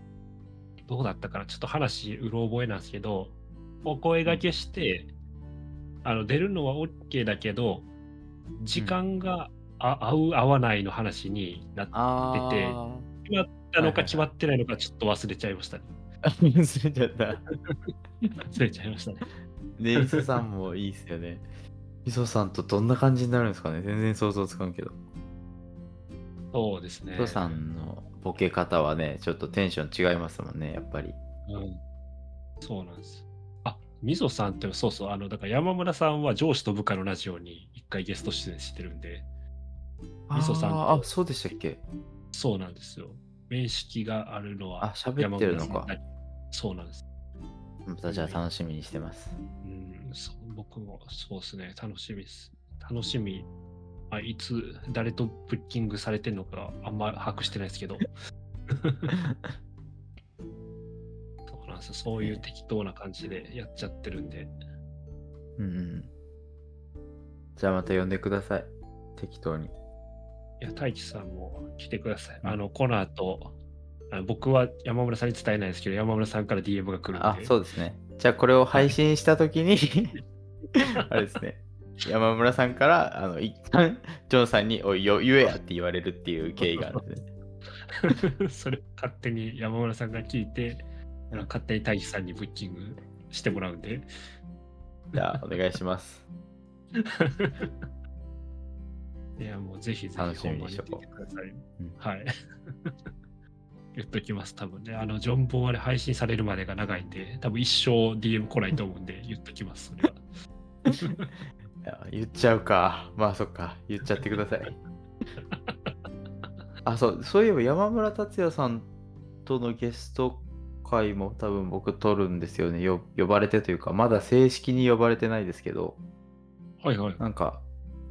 どうだったかな？ちょっと話、うろ覚えなんですけど、お声掛けして、あの出るのは OK だけど、時間が、あ合う合わないの話になってあ。たのはいはいはいか決まってないのかちょっと忘れちゃいましたね。忘れちゃった。忘れちゃいましたね。で、みそさんもいいっすよね。みそさんとどんな感じになるんですかね全然想像つかんけど。そうですね。みそさんのボケ方はね、ちょっとテンション違いますもんね、やっぱり。うん。そうなんです。あ、みそさんって、そうそう、あの、だから山村さんは上司と部下のラジオに一回ゲスト出演してるんで、みそさんとあそうでしたっけ？そうなんですよ。面識があるのはあ、喋ってるのかそうなんです。またじゃあ楽しみにしてます。うん、そう僕もそうですね、楽しみです。楽しみ。あいつ、誰とブッキングされてるのかあんま把握してないですけど。そうなんですよ。そういう適当な感じでやっちゃってるんで。うんうん。じゃあまた呼んでください。適当に。いや、大輝さんも来てください。うんあの、この後、あの僕は山村さんに伝えないですけど、山村さんから DM が来るんで。あ、そうですね。じゃあこれを配信したときに、あれですね。山村さんから、あの、一旦、ジョンさんに、おい、よ言えやって言われるっていう経緯があるんですね。それ勝手に山村さんが聞いて、勝手に大輝さんにブッキングしてもらうんで。じゃあ、お願いします。いや、もうぜひぜひ楽しみにしてください。うんはい。言っときます、多分ね。あの、ジョンボーで配信されるまでが長いんで、多分一生 DM 来ないと思うんで、言っときます、それは。言っちゃうか。まあそっか。言っちゃってください。あ、そう、そういえば山村達也さんとのゲスト会も多分僕撮るんですよね。よ呼ばれてというか、まだ正式に呼ばれてないですけど、はいはい。なんか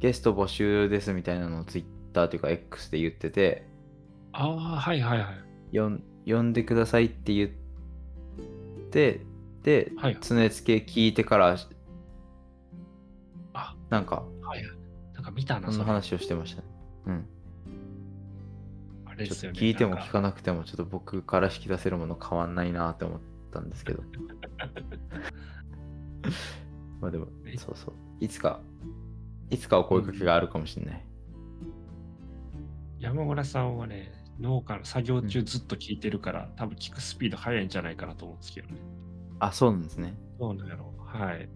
ゲスト募集ですみたいなのを Twitter というか X で言ってて、ああ、はいはいはい。よん呼んでくださいって言って、で、はい常付け聞いてから、あ、なんか、はいはい。なんか見たな、そんなそれ。話をしてましたね。うん。ちょっと。聞いても聞かなくても、ちょっと僕から引き出せるもの変わんないなって思ったんですけど。まあでもえ、そうそう。いつか、いつかお声かけがあるかもしれない。山村さんはね、農家の作業中ずっと聞いてるから、多分聞くスピード速いんじゃないかなと思うんですけどね。あ、そうなんですね。どうなんやろう。はい。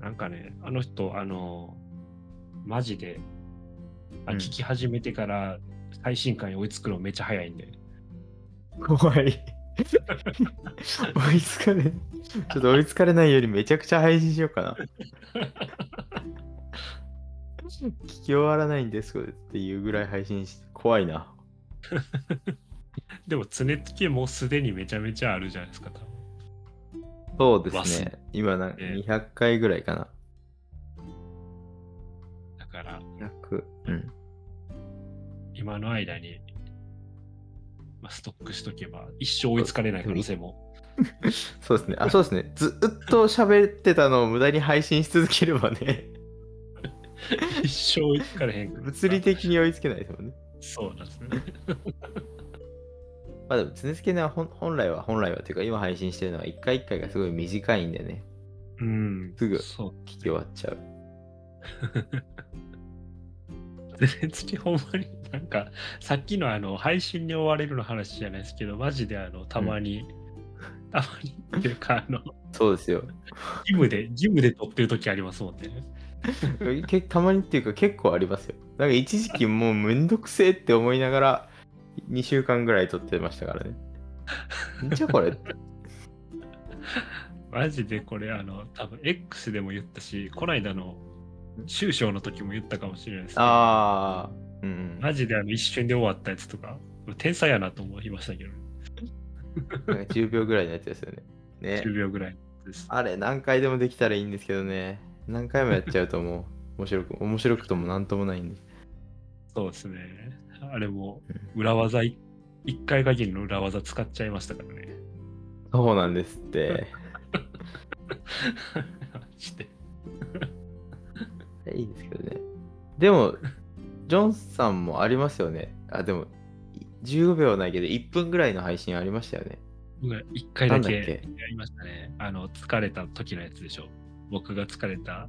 なんかね、あの人、あの、マジで、あうん聞き始めてから最新回に追いつくのめっちゃ早いんで。怖い。追いつかれ、ちょっと追いつかれないよりめちゃくちゃ配信しようかな。聞き終わらないんですっていうぐらい配信して、怖いな。でも、常付けもうすでにめちゃめちゃあるじゃないですか、多分。そうですねわ。今な、ええ200回ぐらいかな。だから、100。うん。今の間に、まあ、ストックしとけば、一生追いつかれない可能性も。そうですね。あ、そうですね。ずっと喋ってたのを無駄に配信し続ければね、一生追いつかれへん物理的に追いつけないですもんね。そうなんですね。まあでも、常助は本本来は、本来はというか、今配信してるのは、一回一回がすごい短いんでね、うん。すぐそう。聞き終わっちゃう。全然ほんまになんかさっきのあの配信に追われるの話じゃないですけどマジであのたまに、たまにっていうかあのそうですよ。義務で義務で撮ってる時ありますもんねけたまにっていうか、結構ありますよ。なんか一時期もうめんどくせえって思いながら、2週間ぐらい撮ってましたからね。んじゃこれ？マジでこれあの多分 X でも言ったしこないだの中小の時も言ったかもしれないですああ、うんうん。マジであの一瞬で終わったやつとか天才やなと思いましたけど、ね、なんか10秒ぐらいのやつですよね。ね。10秒ぐらいですあれ、何回でもできたらいいんですけどね。何回もやっちゃうともう、面白く、面白くともなんともないんで。そうですねあれも裏技い、一回限りの裏技使っちゃいましたからね。そうなんですって。マジでいいですけどね。でも、ジョンさんもありますよね。あ、でも、15秒はないけど、1分ぐらいの配信ありましたよね。僕一回だけやりましたね。あの、疲れた時のやつでしょ。僕が疲れた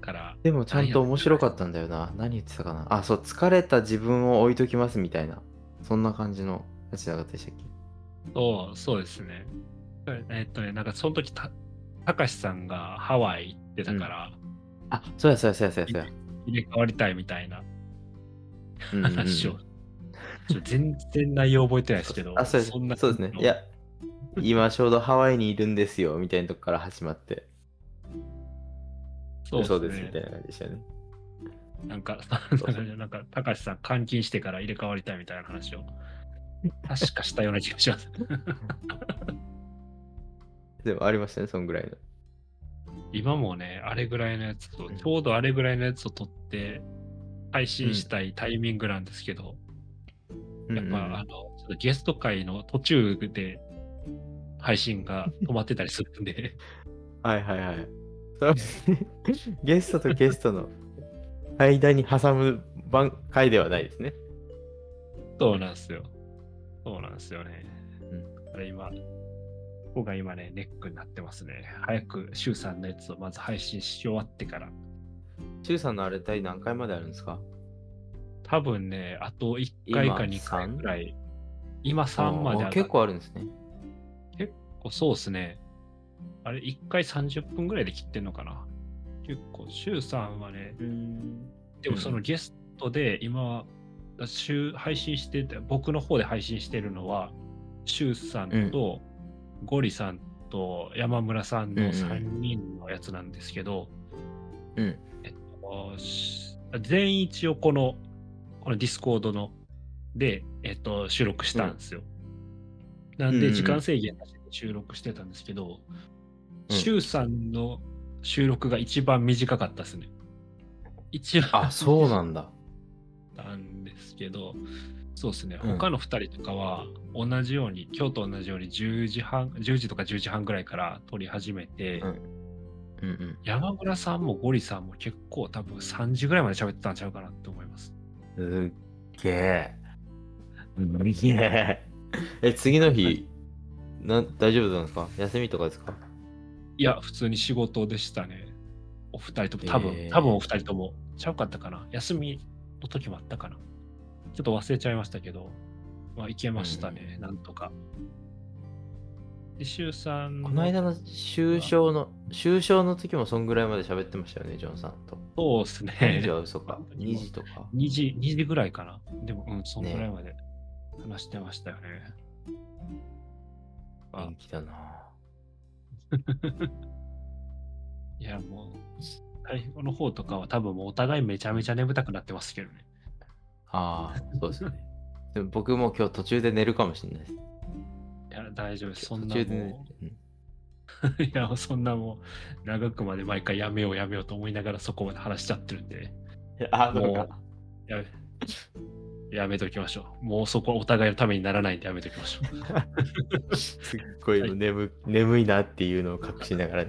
から。でも、ちゃんと面白かったんだよな。何言ってたかな。あ、そう、疲れた自分を置いときますみたいな。そんな感じのやつじゃなかったでしたっけ？そう、そうですね。えっとね、なんかその時た、たかしさんがハワイ行ってたから、あ、そうやそうやそうやそうやそうや。入れ替わりたいみたいな話を。全然内容覚えてないですけど、あ、そうですんなそうですね。いや、今ちょうどハワイにいるんですよ、みたいなとこから始まって。そうそうです、みたいな感じでしたよね。なんか、なんか、たかしさん監禁してから入れ替わりたいみたいな話を、確かしたような気がします。でもありましたね、そんぐらいの。今もね、あれぐらいのやつと、うんちょうどあれぐらいのやつを撮って、配信したいタイミングなんですけど、やっぱ、あの、ちょっとゲスト会の途中で配信が止まってたりするんで、はいはいはい。ゲストとゲストの間に挟む番回ではないですね。そうなんですよ。そうなんですよね。うんあれ今、ここが今ね、ネックになってますね。早く、シュウさんのやつをまず配信し終わってから。シュウさんのあれ第何回まであるんですか？多分ね、あと1回か2回くらい。今3まで上がっあ結構あるんですね。結構そうですね。あれ、1回30分ぐらいで切ってんのかな。結構、シュウさんはね、でもそのゲストで今、週配信してて、僕の方で配信してるのは、シュウさんと、ゴリさんと山村さんの3人のやつなんですけど、うん。えっと、し全員一応この、このディスコードの、で、えっと、収録したんですよ。なんで、うんうんうん時間制限なしで収録してたんですけど、うんシュウさんの収録が一番短かったですね。一番あ、そうなんだ。なんですけど、そうですね、うん他の2人とかは同じように、今日と同じように10時半、10時とか10時半ぐらいから撮り始めて、うんうんうん。山村さんもゴリさんも結構多分3時ぐらいまで喋ってたんちゃうかなって思います。すっげえ。すげえ。え、次の日、な大丈夫なんですか？休みとかですか？いや、普通に仕事でしたね。お二人とも、多分、えー多分お二人とも、ちゃうかったかな？休みの時もあったかな？ちょっと忘れちゃいましたけど、まあ、行けましたね、なんとか。で、周さんこの間の終章の、終章の時もそんぐらいまで喋ってましたよね、ジョンさんと。そうです2ね時。は嘘か。2時とか。2時、2時ぐらいかな。でも、うん、そんぐらいまで話してましたよね。あ元気だな いや、もう、最後の方とかは多分もうお互いめちゃめちゃ眠たくなってますけどね。ああ、そうですね。でも僕も今日途中で寝るかもしれないです。いや、大丈夫です。そん途なもう いや、そんなもう、長くまで毎回やめようやめようと思いながらそこまで話しちゃってるんで、あもうやめ、やめときましょう。もうそこお互いのためにならないんでやめときましょう。すっごいの眠,、眠いなっていうのを隠しながら。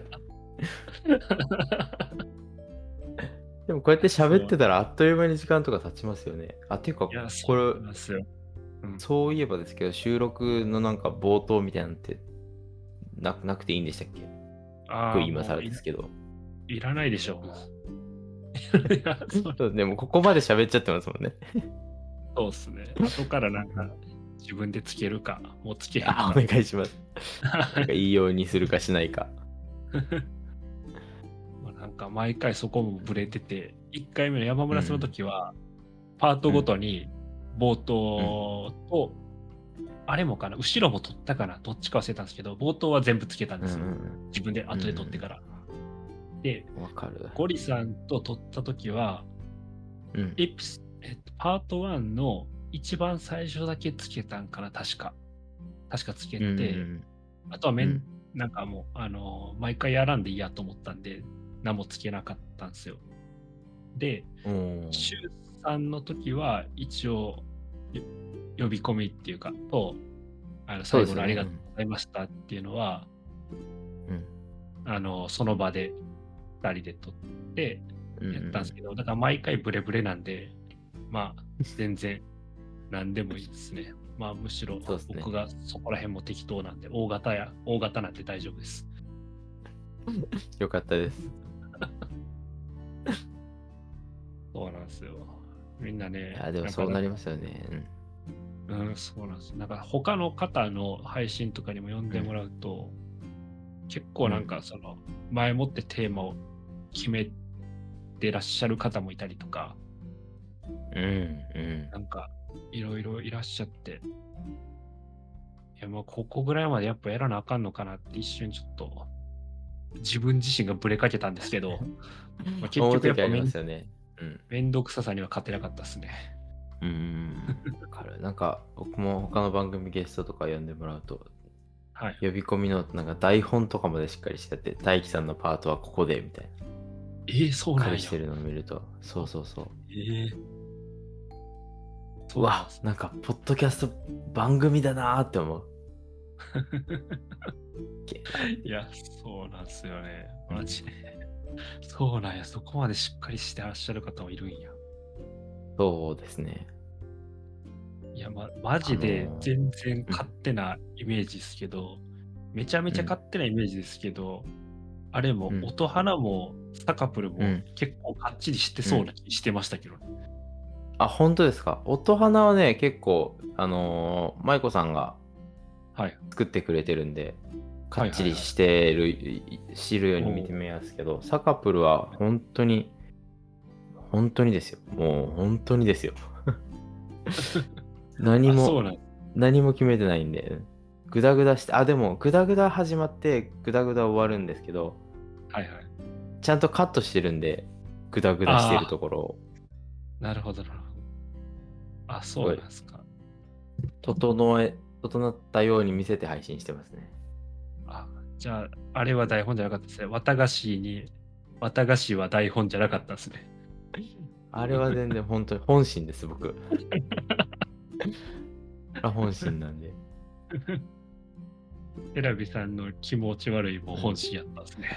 でもこうやって喋ってたらあっという間に時間とか経ちますよね。あ、っていうかこそうれ。うんそういえばですけど、収録のなんか冒頭みたいなのってななくていいんでしたっけ？あーこれ今更ですけど。いいらないでしょ う。でもここまで喋っちゃってますもんね。そうっすね。後からなんか自分でつけるか、もうつけへんあ、おか。願いします。なんかいいようにするかしないか。か毎回そこもブレてて、1回目の山村さんの時は、パートごとに冒頭と、あれもかな、後ろも撮ったかな、どっちか忘れたんですけど、冒頭は全部つけたんですよ。自分で後で撮ってから。で。ゴリさんと撮った時は、うん。エピスえっと、パート1の一番最初だけつけたんかな、確か。確かつけて、うんあとはめん、うんなんかもう、あのー毎回やらんでいいやと思ったんで、何もつけなかったんですよ。で、うんシュウさんの時は一応よ呼び込みっていうかとあの最後のありがとうございましたっていうのはうんあのその場で2人で撮ってうんやったんですけど、だから毎回ブレブレなんでまあ全然何でもいいですね。まあむしろ僕がそこら辺も適当なんで大型や大型なんて大丈夫です。よかったです。そうなんですよ。みんなね。いや、でもそうなりますよね。うんうん、そうなんです。なんか他の方の配信とかにも読んでもらうと、結構なんかその前もってテーマを決めてらっしゃる方もいたりとか、うんうん。なんかいろいろいらっしゃって、いやもうここぐらいまでやっぱやらなあかんのかなって一瞬ちょっと自分自身がブレかけたんですけど、まあ結局やっぱめんね。うん。めんどくささには勝てなかったですね。うん。なんか、僕も他の番組ゲストとか呼んでもらうと、はい。呼び込みのなんか台本とかまでしっかりしてて、大輝さんのパートはここでみたいな。えー、そうなんや。彼してるのを見ると、そうそうそう。えー、うわ、なんか、ポッドキャスト番組だなーって思う。けいや、そうなんですよね。マジで。そうなんや。そこまでしっかりしてらっしゃる方もいるんや。そうですね。いや、ま、マジであのー全然勝手なイメージですけど、めちゃめちゃ勝手なイメージですけど、あれもうん音花もサカプルもうん結構かっちりしてそうな気してましたけどね。あ、本当ですか？音花はね、結構、あのー、舞子さんがはい。作ってくれてるんで、かはいっちりしてる、知るように見てみますけど、サカプルは本当に、本当にですよ。もう本当にですよ。何も、何も決めてないんで、グダグダして、あ、でも、グダグダ始まって、グダグダ終わるんですけど、はいはい。ちゃんとカットしてるんで、グダグダしてるところをなるほどなるほど。あ、そうなんですか。整え、整ったように見せて配信してますね。あ、じゃあ、あれは台本じゃなかったですね。綿菓子に、綿菓子は台本じゃなかったですね。あれは全然本当に本心です、僕。あ本心なんで。テラビさんの気持ち悪いも本心やったんですね。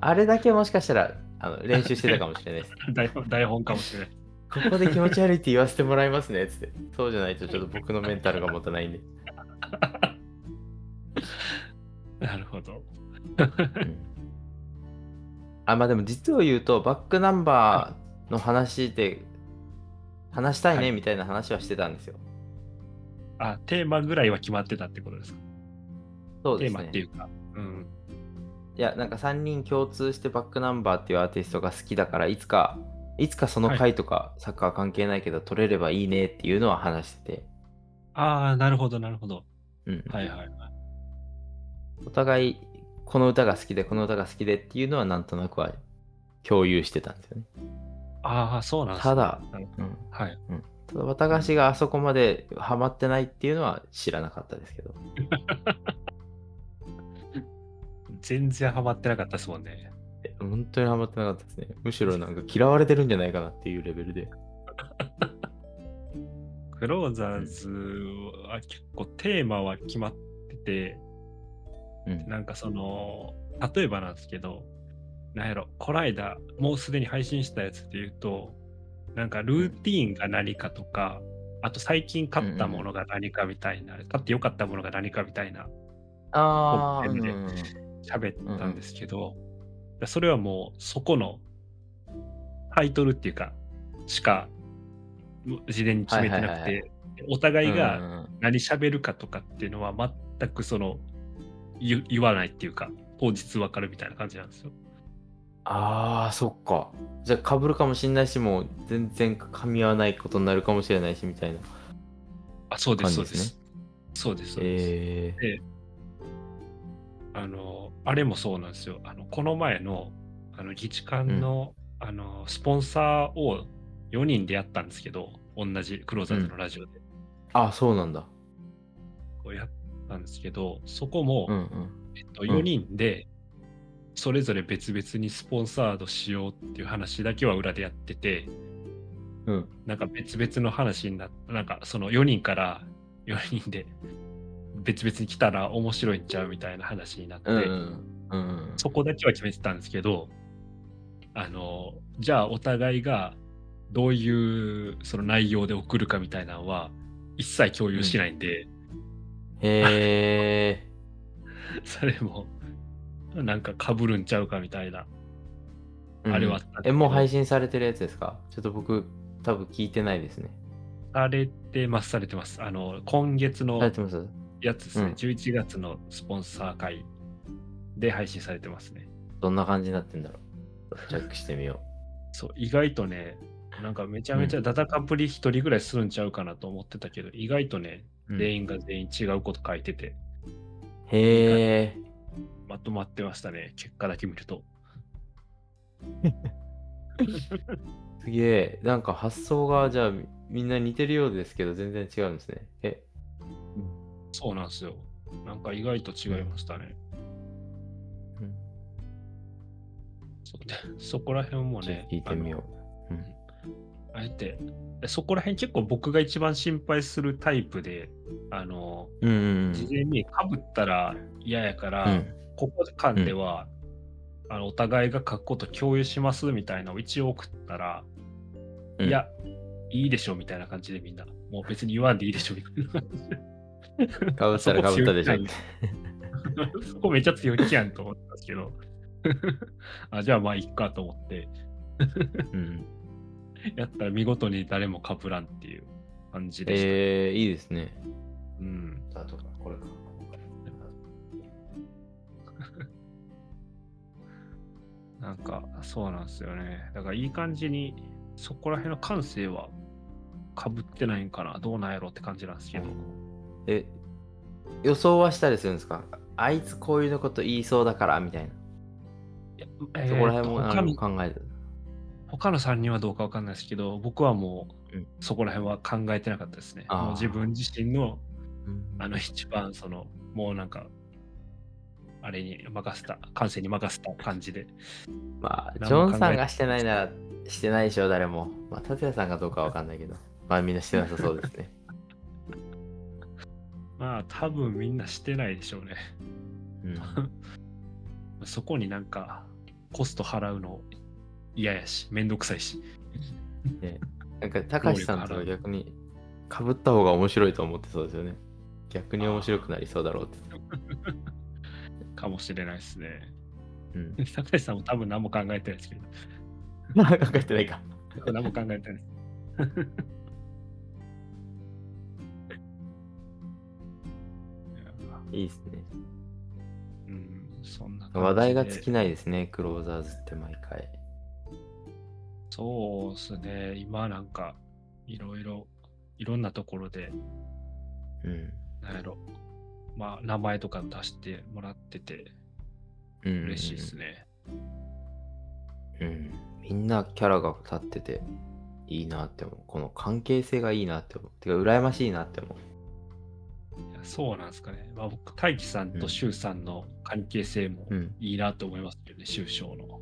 あれだけもしかしたらあの練習してたかもしれないです。台本台本かもしれない。ここで気持ち悪いって言わせてもらいますね、つって。そうじゃないとちょっと僕のメンタルが持たないんで。なるほど。うんあ、まあでも実を言うと、バックナンバーの話で話したいはいねみたいな話はしてたんですよ。あ、テーマぐらいは決まってたってことですか？テーそうですね。マっていうか。うん。いや、なんか3人共通してバックナンバーっていうアーティストが好きだから、いつか、いつかその回とかサッカー関係ないけど、取れればいいねっていうのは話してて、ああ、なるほど、なるほど。うん、はいはいはい。お互いこの歌が好きで、この歌が好きでっていうのはなんとなくは共有してたんですよね。ああ、そうなんですねただ、うん、どはい。ただ綿菓子があそこまでハマってないっていうのは知らなかったですけど。全然ハマってなかったですもんね。え本当にハマってなかったですね。むしろなんか嫌われてるんじゃないかなっていうレベルで。クローザーズは結構テーマは決まってて、うん。なんかその、例えばなんですけど、なんやろ、こないだ、もうすでに配信したやつで言うと、なんかルーティーンが何かとか、あと最近買ったものが何かみたいな、買ってよかったものが何かみたいな、ああ、でうん喋ったんですけど、それはもうそこのタイトルっていうか、しか事前に決めてなくて、お互いうんが何喋るかとかっていうのは全くその言言わないっていうか、当日わかるみたいな感じなんですよ。ああ、そっか。じゃあ被るかもしれないし、もう全然噛み合わないことになるかもしれないしみたいな。あ、そうです、そうです。そうです、そうです。ええあの、あれもそうなんですよ。あの、この前の、あの、議事館の、あの、スポンサーを4人でやったんですけど、同じクローザーズのラジオで、あ、そうなんだ。こうやったんですけど、そこも、うんうん。えっと、うん4人で、それぞれ別々にスポンサードしようっていう話だけは裏でやってて、うん。なんか別々の話になって、なんかその4人から4人で別々に来たら面白いんちゃうみたいな話になって、うん。うん。そこだけは決めてたんですけど、あの、じゃあお互いがどういうその内容で送るかみたいなのは一切共有しないんで、へえ。それもなんか被るんちゃうかみたいな。あれはあえ、もう配信されてるやつですか？ちょっと僕、多分聞いてないですね。されてます、されてます。あの、今月のやつですね、うん11月のスポンサー会で配信されてますね。どんな感じになってんだろう？チェックしてみよそう、意外とね、なんかめちゃめちゃダダかぶり一人ぐらいするんちゃうかなと思ってたけど、意外とね、う。うん全員が全員違うこと書いてて、へえ。まとまってましたね、結果だけ見ると。すげえ。なんか発想が、じゃあみみんな似てるようですけど、全然違うんですね。え、そうなんですよ。なんか意外と違いましたね。うんそ そこら辺もね聞いてみよう。うん。あえて、でそこら辺結構僕が一番心配するタイプで、あの、うんうん事前にかぶったら嫌やから、うん。ここ間では、あのお互いが書くこと共有しますみたいなのを一応送ったら、うんいや、いいでしょみたいな感じでみんな、もう別に言わんでいいでしょみたいな感じで。かぶったらかぶったでしょ。そこめっちゃ強気やんと思ったんですけど、あじゃあまあいっかと思って、うん。やったら見事に誰もかぶらんっていう感じでした。えー、いいですね。うん、あとか、これか。なんかそうなんですよね。だからいい感じにそこら辺の感性はかぶってないんかな、どうなんやろって感じなんですけど。え、予想はしたりするんですか？あいつこういうのこと言いそうだから、みたいな。いやそこら辺も考えて他の3人はどうかわかんないですけど、僕はもう、うんそこら辺は考えてなかったですね。あーもう自分自身のうんあの一番その、もうなんか、あれに任せた、感性に任せた感じで。まあ、何ジョンさんがしてないなら、してないでしょ、誰も。まあ、達也さんがどうかわかんないけど。まあ、みんなしてなさそうですね。まあ多分みんなしてないでしょうね。うん。そこになんかコスト払うの嫌やし、めんどくさいし。ね、なんか、高橋さんとか逆に、かぶった方が面白いと思ってそうですよね。逆に面白くなりそうだろうって。かもしれないですね。うん。高橋さんも多分何も考えてないですけど、まあ、考えてないか。何も考えてないです。いいですね。うん、そんな話題が尽きないですね、クローザーズって毎回。そうですね。今なんか、いろいろ、いろんなところで、うん。なんやろ、まあ、名前とか出してもらってて、うんうんうん嬉しいですね。うん。みんなキャラが立ってていいなって思う。この関係性がいいなって思う。てか、羨ましいなって思う。いやそうなんですかね。まあ、僕、大輝さんと周さんの関係性もうん。いいなと思いますけどね、周章の。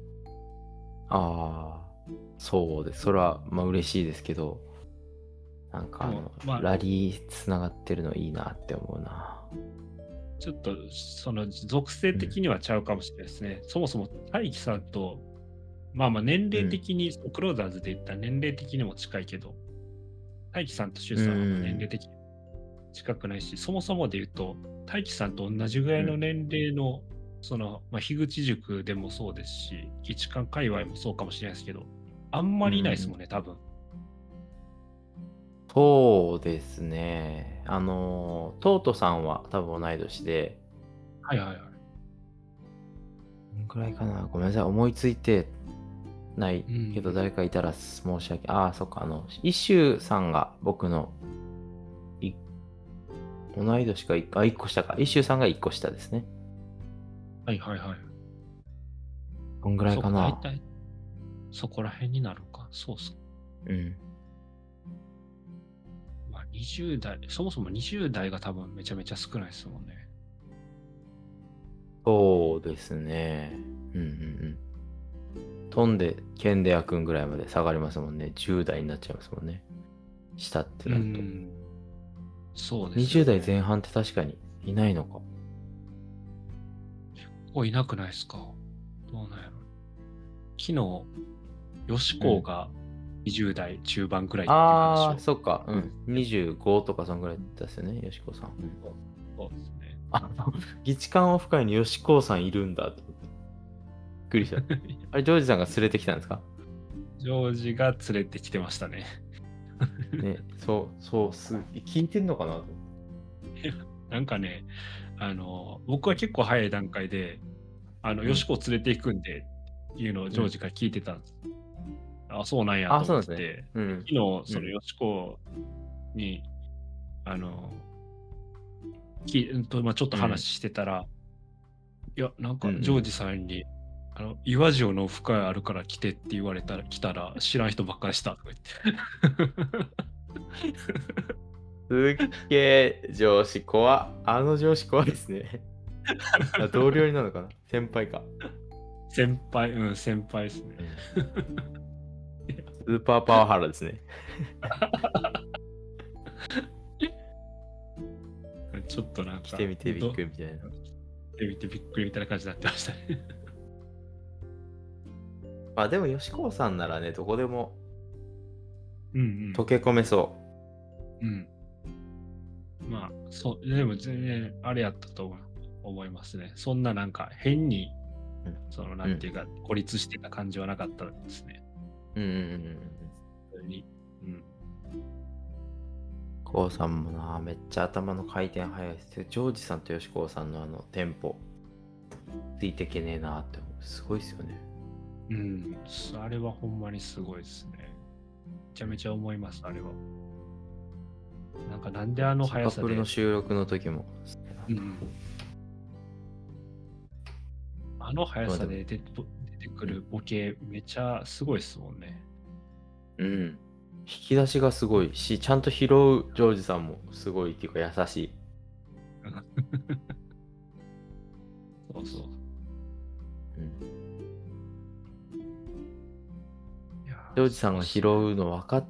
ああ、そうです。それは、まあ嬉しいですけど、なんかあの、まあラリーつながってるのいいなって思うな。ちょっと、その属性的にはちゃうかもしれないですね。そもそも大輝さんと、まあまあ年齢的に、クローザーズで言ったら年齢的にも近いけど、大輝さんと周さんは年齢的に近くないし、そもそもで言うと、大輝さんと同じぐらいの年齢の、その、まあ、樋口塾でもそうですし、一貫界隈もそうかもしれないですけど、あんまりいないですもんね、多分。そうですね。あの、トートさんは多分同い年で、はいはいはい。どんくらいかな？ごめんなさい。思いついてないうんけど、誰かいたら申し訳、ああ、そっか、あの、一周さんが僕の、い同い年か、いあ、一個下か。一周さんが一個下ですね。はいはいはい。こんぐらいかな？そ大体そこら辺になるか。そうそう。うん。まあ、20代、そもそも20代が多分めちゃめちゃ少ないですもんね。そうですね。うんうんうん。飛んで剣で焼くんぐらいまで下がりますもんね。10代になっちゃいますもんね。下ってうなると。ん。そうです、20代前半って確かにいないのか。ここいなくないですか？どうなんやろ昨日、よしこが20代中盤くらいっていうああ、話をそっか。うん。25とかそんぐらいですよね、よしこさん。うんそうですね。あ、議事官オフ会によしこさんいるんだと思って。びっくりした。あれ、ジョージさんが連れてきたんですか？ジョージが連れてきてましたね。ね、そう、そう、す、聞いてんのかな？なんかね、あの、僕は結構早い段階で、あの、うんよしこを連れて行くんで、いうのをジョージから聞いてたんです。あ、そうなんやあ、そうと思って。うん。昨日、そのよしこに、あの、きうんとまあ、ちょっと話してたら、いや、なんかうんうんジョージさんに、あの岩塩のオフ会あるから来てって言われたら、来たら知らん人ばっかりしたとか言って。すっげえ上司怖っあの上司怖いですね。あ同僚になるのかな先輩か。先輩、うん、先輩ですね。スーパーパワハラですね。ちょっとなんか。来てみてびっくり。りみたいな。来てみてびっくりみたいな感じになってましたね。まあでも、吉川さんならね、どこでもうんうん。溶け込めそうん。まあ、そう、でも全然あれやったと思いますね。そんななんか変に、うんそのなんていうか、孤立してた感じはなかったですね。う。うんうんうんうん。普通に。うん。こうさんもな、めっちゃ頭の回転早いですよ。ジョージさんと吉川さんのあのテンポ、ついてけねえなって思う。すごいですよね。うん。あれはほんまにすごいですね。めちゃめちゃ思います、あれは。なんかなんであのカ速さで。ップルの収録の時も。うんあの速さで出て出てくるボケめちゃすごいですもんね。うん。引き出しがすごいし、ちゃんと拾うジョージさんもすごいっていうか優しい。そうそう。うんジョージさんが拾うの分かっ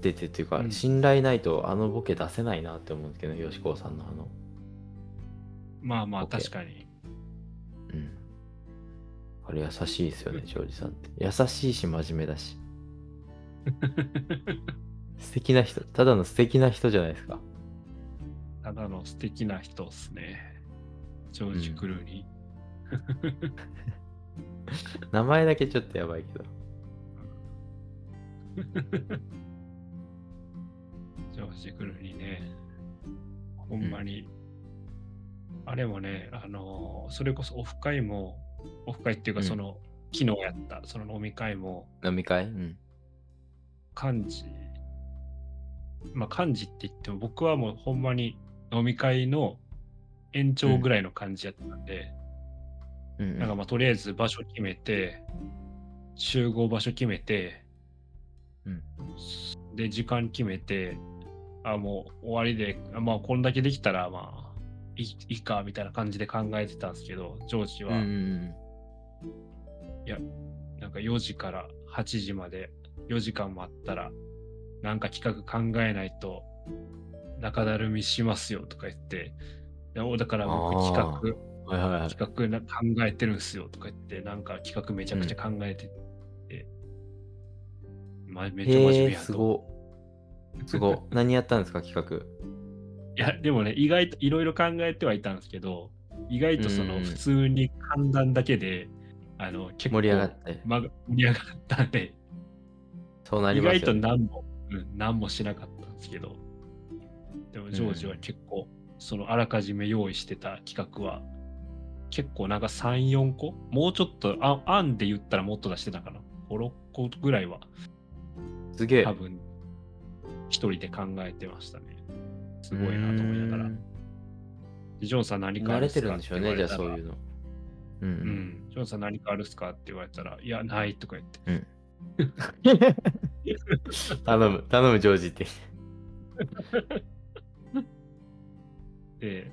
ててっていうか、うん信頼ないとあのボケ出せないなって思うんですけど、吉川さんのあの。まあまあ確かに。れ優しいですよね、ジョージさんって。優しいし真面目だし。素敵な人、ただの素敵な人じゃないですか。ただの素敵な人っすね。ジョージ・クルーニ名前だけちょっとやばいけど。ー。ジョージ・クルーニーね。ほんまに。あれもね、あのーそれこそオフ会も、オフ会っていううん。かその、昨日やったその飲み会も、飲み会？うん。漢字、まあ漢字って言っても僕はもうほんまに飲み会の延長ぐらいの感じやったんで、うんうん。なんかまあとりあえず場所決めて、集合場所決めて、うん。で時間決めて、あ、もう終わりで、あまあこんだけできたらまあいいいいかみたいな感じで考えてたんですけど、ジョージは、うんうんなんか4時から8時まで4時間もあったら、なんか企画考えないと中だるみしますよとか言って、だから僕企画、はいはいはい。企画な考えてるんすよとか言って、なんか企画めちゃくちゃ考えてて、ま、めっちゃ真面目やと。すご。すご。何やったんですか、企画？いや、でもね、意外といろいろ考えてはいたんですけど、意外とそのうん普通に判断だけで、あの結構盛り上がって。ま盛り上がったんで、そうなり意外ますよ、ね。と何も、うん、何もしなかったんですけど、でもジョージは結構、そのあらかじめ用意してた企画は、結構なんか3、4個？もうちょっと、あ案で言ったらもっと出してたかな。5、6個ぐらいはすげえ。多分、一人で考えてましたね。すごいなと思いながらジョンさん何かあ慣れてるっすかるんでしょうね、じゃあそうう。いうの。うんう。うんん。ジョンさん何かあるっすかって言われたら、いや、ないとか言って。頼む、頼む、ジョージって。で、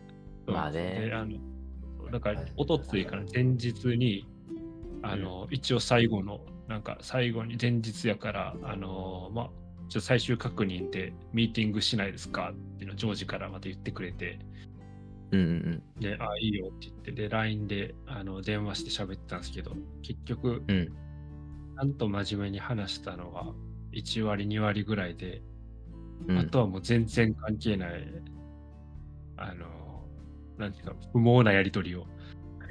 まあねであのだから、おとついから前日に、あの、一応最後の、なんか最後に前日やから、あの、まあ、ちょっと最終確認でミーティングしないですかっていうのをジョージからまた言ってくれて、うんうんで、あ、いいよって言って、で、LINE であの電話して喋ってたんですけど、結局、うん。うん。と真面目に話したのが1割、2割ぐらいで、うん、あとはもう全然関係ない、あの、なんていうか、不毛なやりとりを、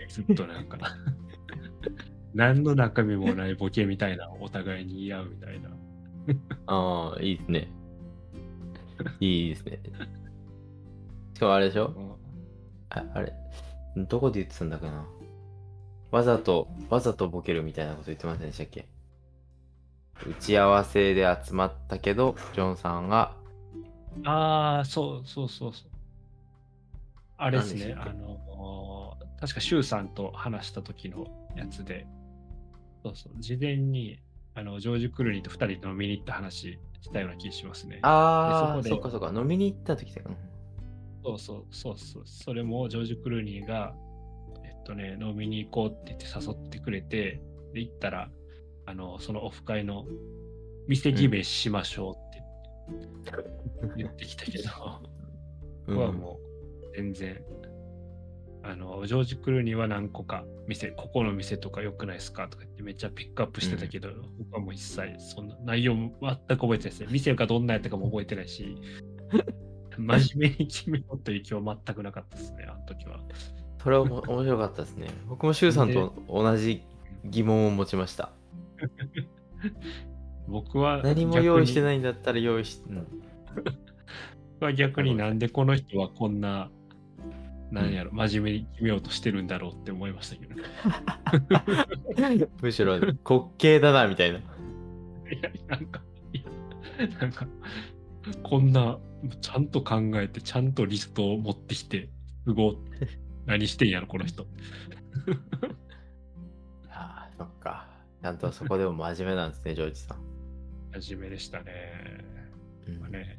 ずっとなんか、何の中身もないボケみたいな、お互いに言い合うみたいな。ああ、いいですね。いいですね。しかもあれでしょ？ああれ、どこで言ってたんだっけな？わざと、わざとボケるみたいなこと言ってませんでしたっけ？打ち合わせで集まったけど、ジョンさんが、ああ、そうそうそうそう。あれですね、あの、確か、シュウさんと話した時のやつで、そうそう、事前に、あの、ジョージ・クルーニーと2人で飲みに行った話したような気がしますね。ああ、でそっかそっか、飲みに行った時だか。そうそうそうそう、それもジョージ・クルーニーが、えっとね、飲みに行こうって言って誘ってくれて、で、行ったら、あの、そのオフ会の店決めしましょうって言ってきたけど、うん。僕はもう全然、あの、ジョージ・クルーニーは何個か店、ここの店とか良くないですかとか言ってめっちゃピックアップしてたけど、僕はもう一切そんな内容も全く覚えてないですね。店がどんなやったかも覚えてないし、真面目に決めようという気は全くなかったですね、あの時は。それはも面白かったですね。僕もシュウさんと同じ疑問を持ちました。僕は何も用意してい。ないんだったら用意し、うん、僕は逆になんでこの人はこんな、なんやろ、真面目に決めようとしてるんだろうって思いましたけどね。むしろ滑稽だなみたいな。いや、なんか、いや、なんか、こんな、ちゃんと考えて、ちゃんとリストを持ってきて、すごい、何してんやろ、この人。ああ、そっか。ちゃんとそこでも真面目なんですね、ジョージさん。真面目でしたね。うんまあね。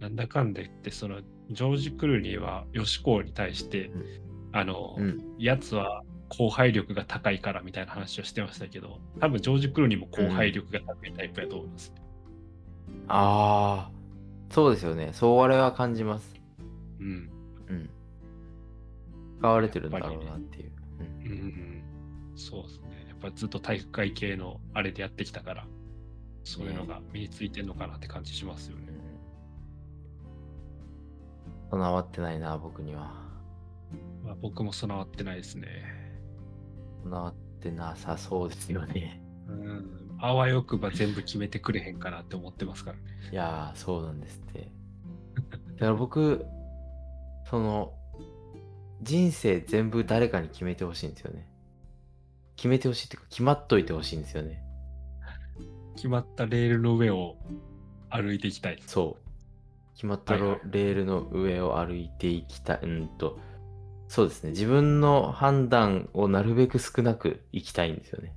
なんだかんだ言って、その、ジョージ・クルーニーは、ヨシコウに対して、うんあの、うん。やつは後輩力が高いからみたいな話をしてましたけど、多分ジョージ・クルーニーも後輩力が高いタイプやと思います。ああ、そうですよね。そう我は感じます。うん。うん。使われてるんだろうなっていう。うんうんうん、そうですね。やっぱずっと体育会系のあれでやってきたから、そういうのが身についてんのかなって感じしますよね。備わってないな、僕には。まあ、僕も備わってないですね。備わってなさそうですよね。うん。あわよくば全部決めてくれへんかなって思ってますからね。いやー、そうなんですって。だから僕、その、人生全部誰かに決めてほしいんですよね。決めてほしいっていうか、決まっといてほしいんですよね。決まったレールの上を歩いていきたい。そう。決まったレールの上を歩いていきたい。うんと、そうですね。自分の判断をなるべく少なくいきたいんですよね。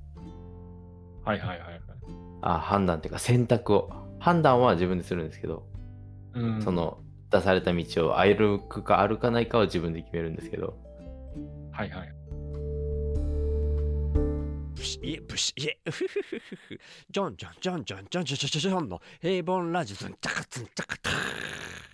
はいはいはいはい。あ、判断っていうか選択を。判断は自分でするんですけど、うん、その出された道を歩くか歩かないかは自分で決めるんですけど、はいはい。ブシイエブシイエウフフフフフジョンジョンジョンジョンジョンジョンジョンジョンジョンの平凡ラジオズンチャカツンチャカター。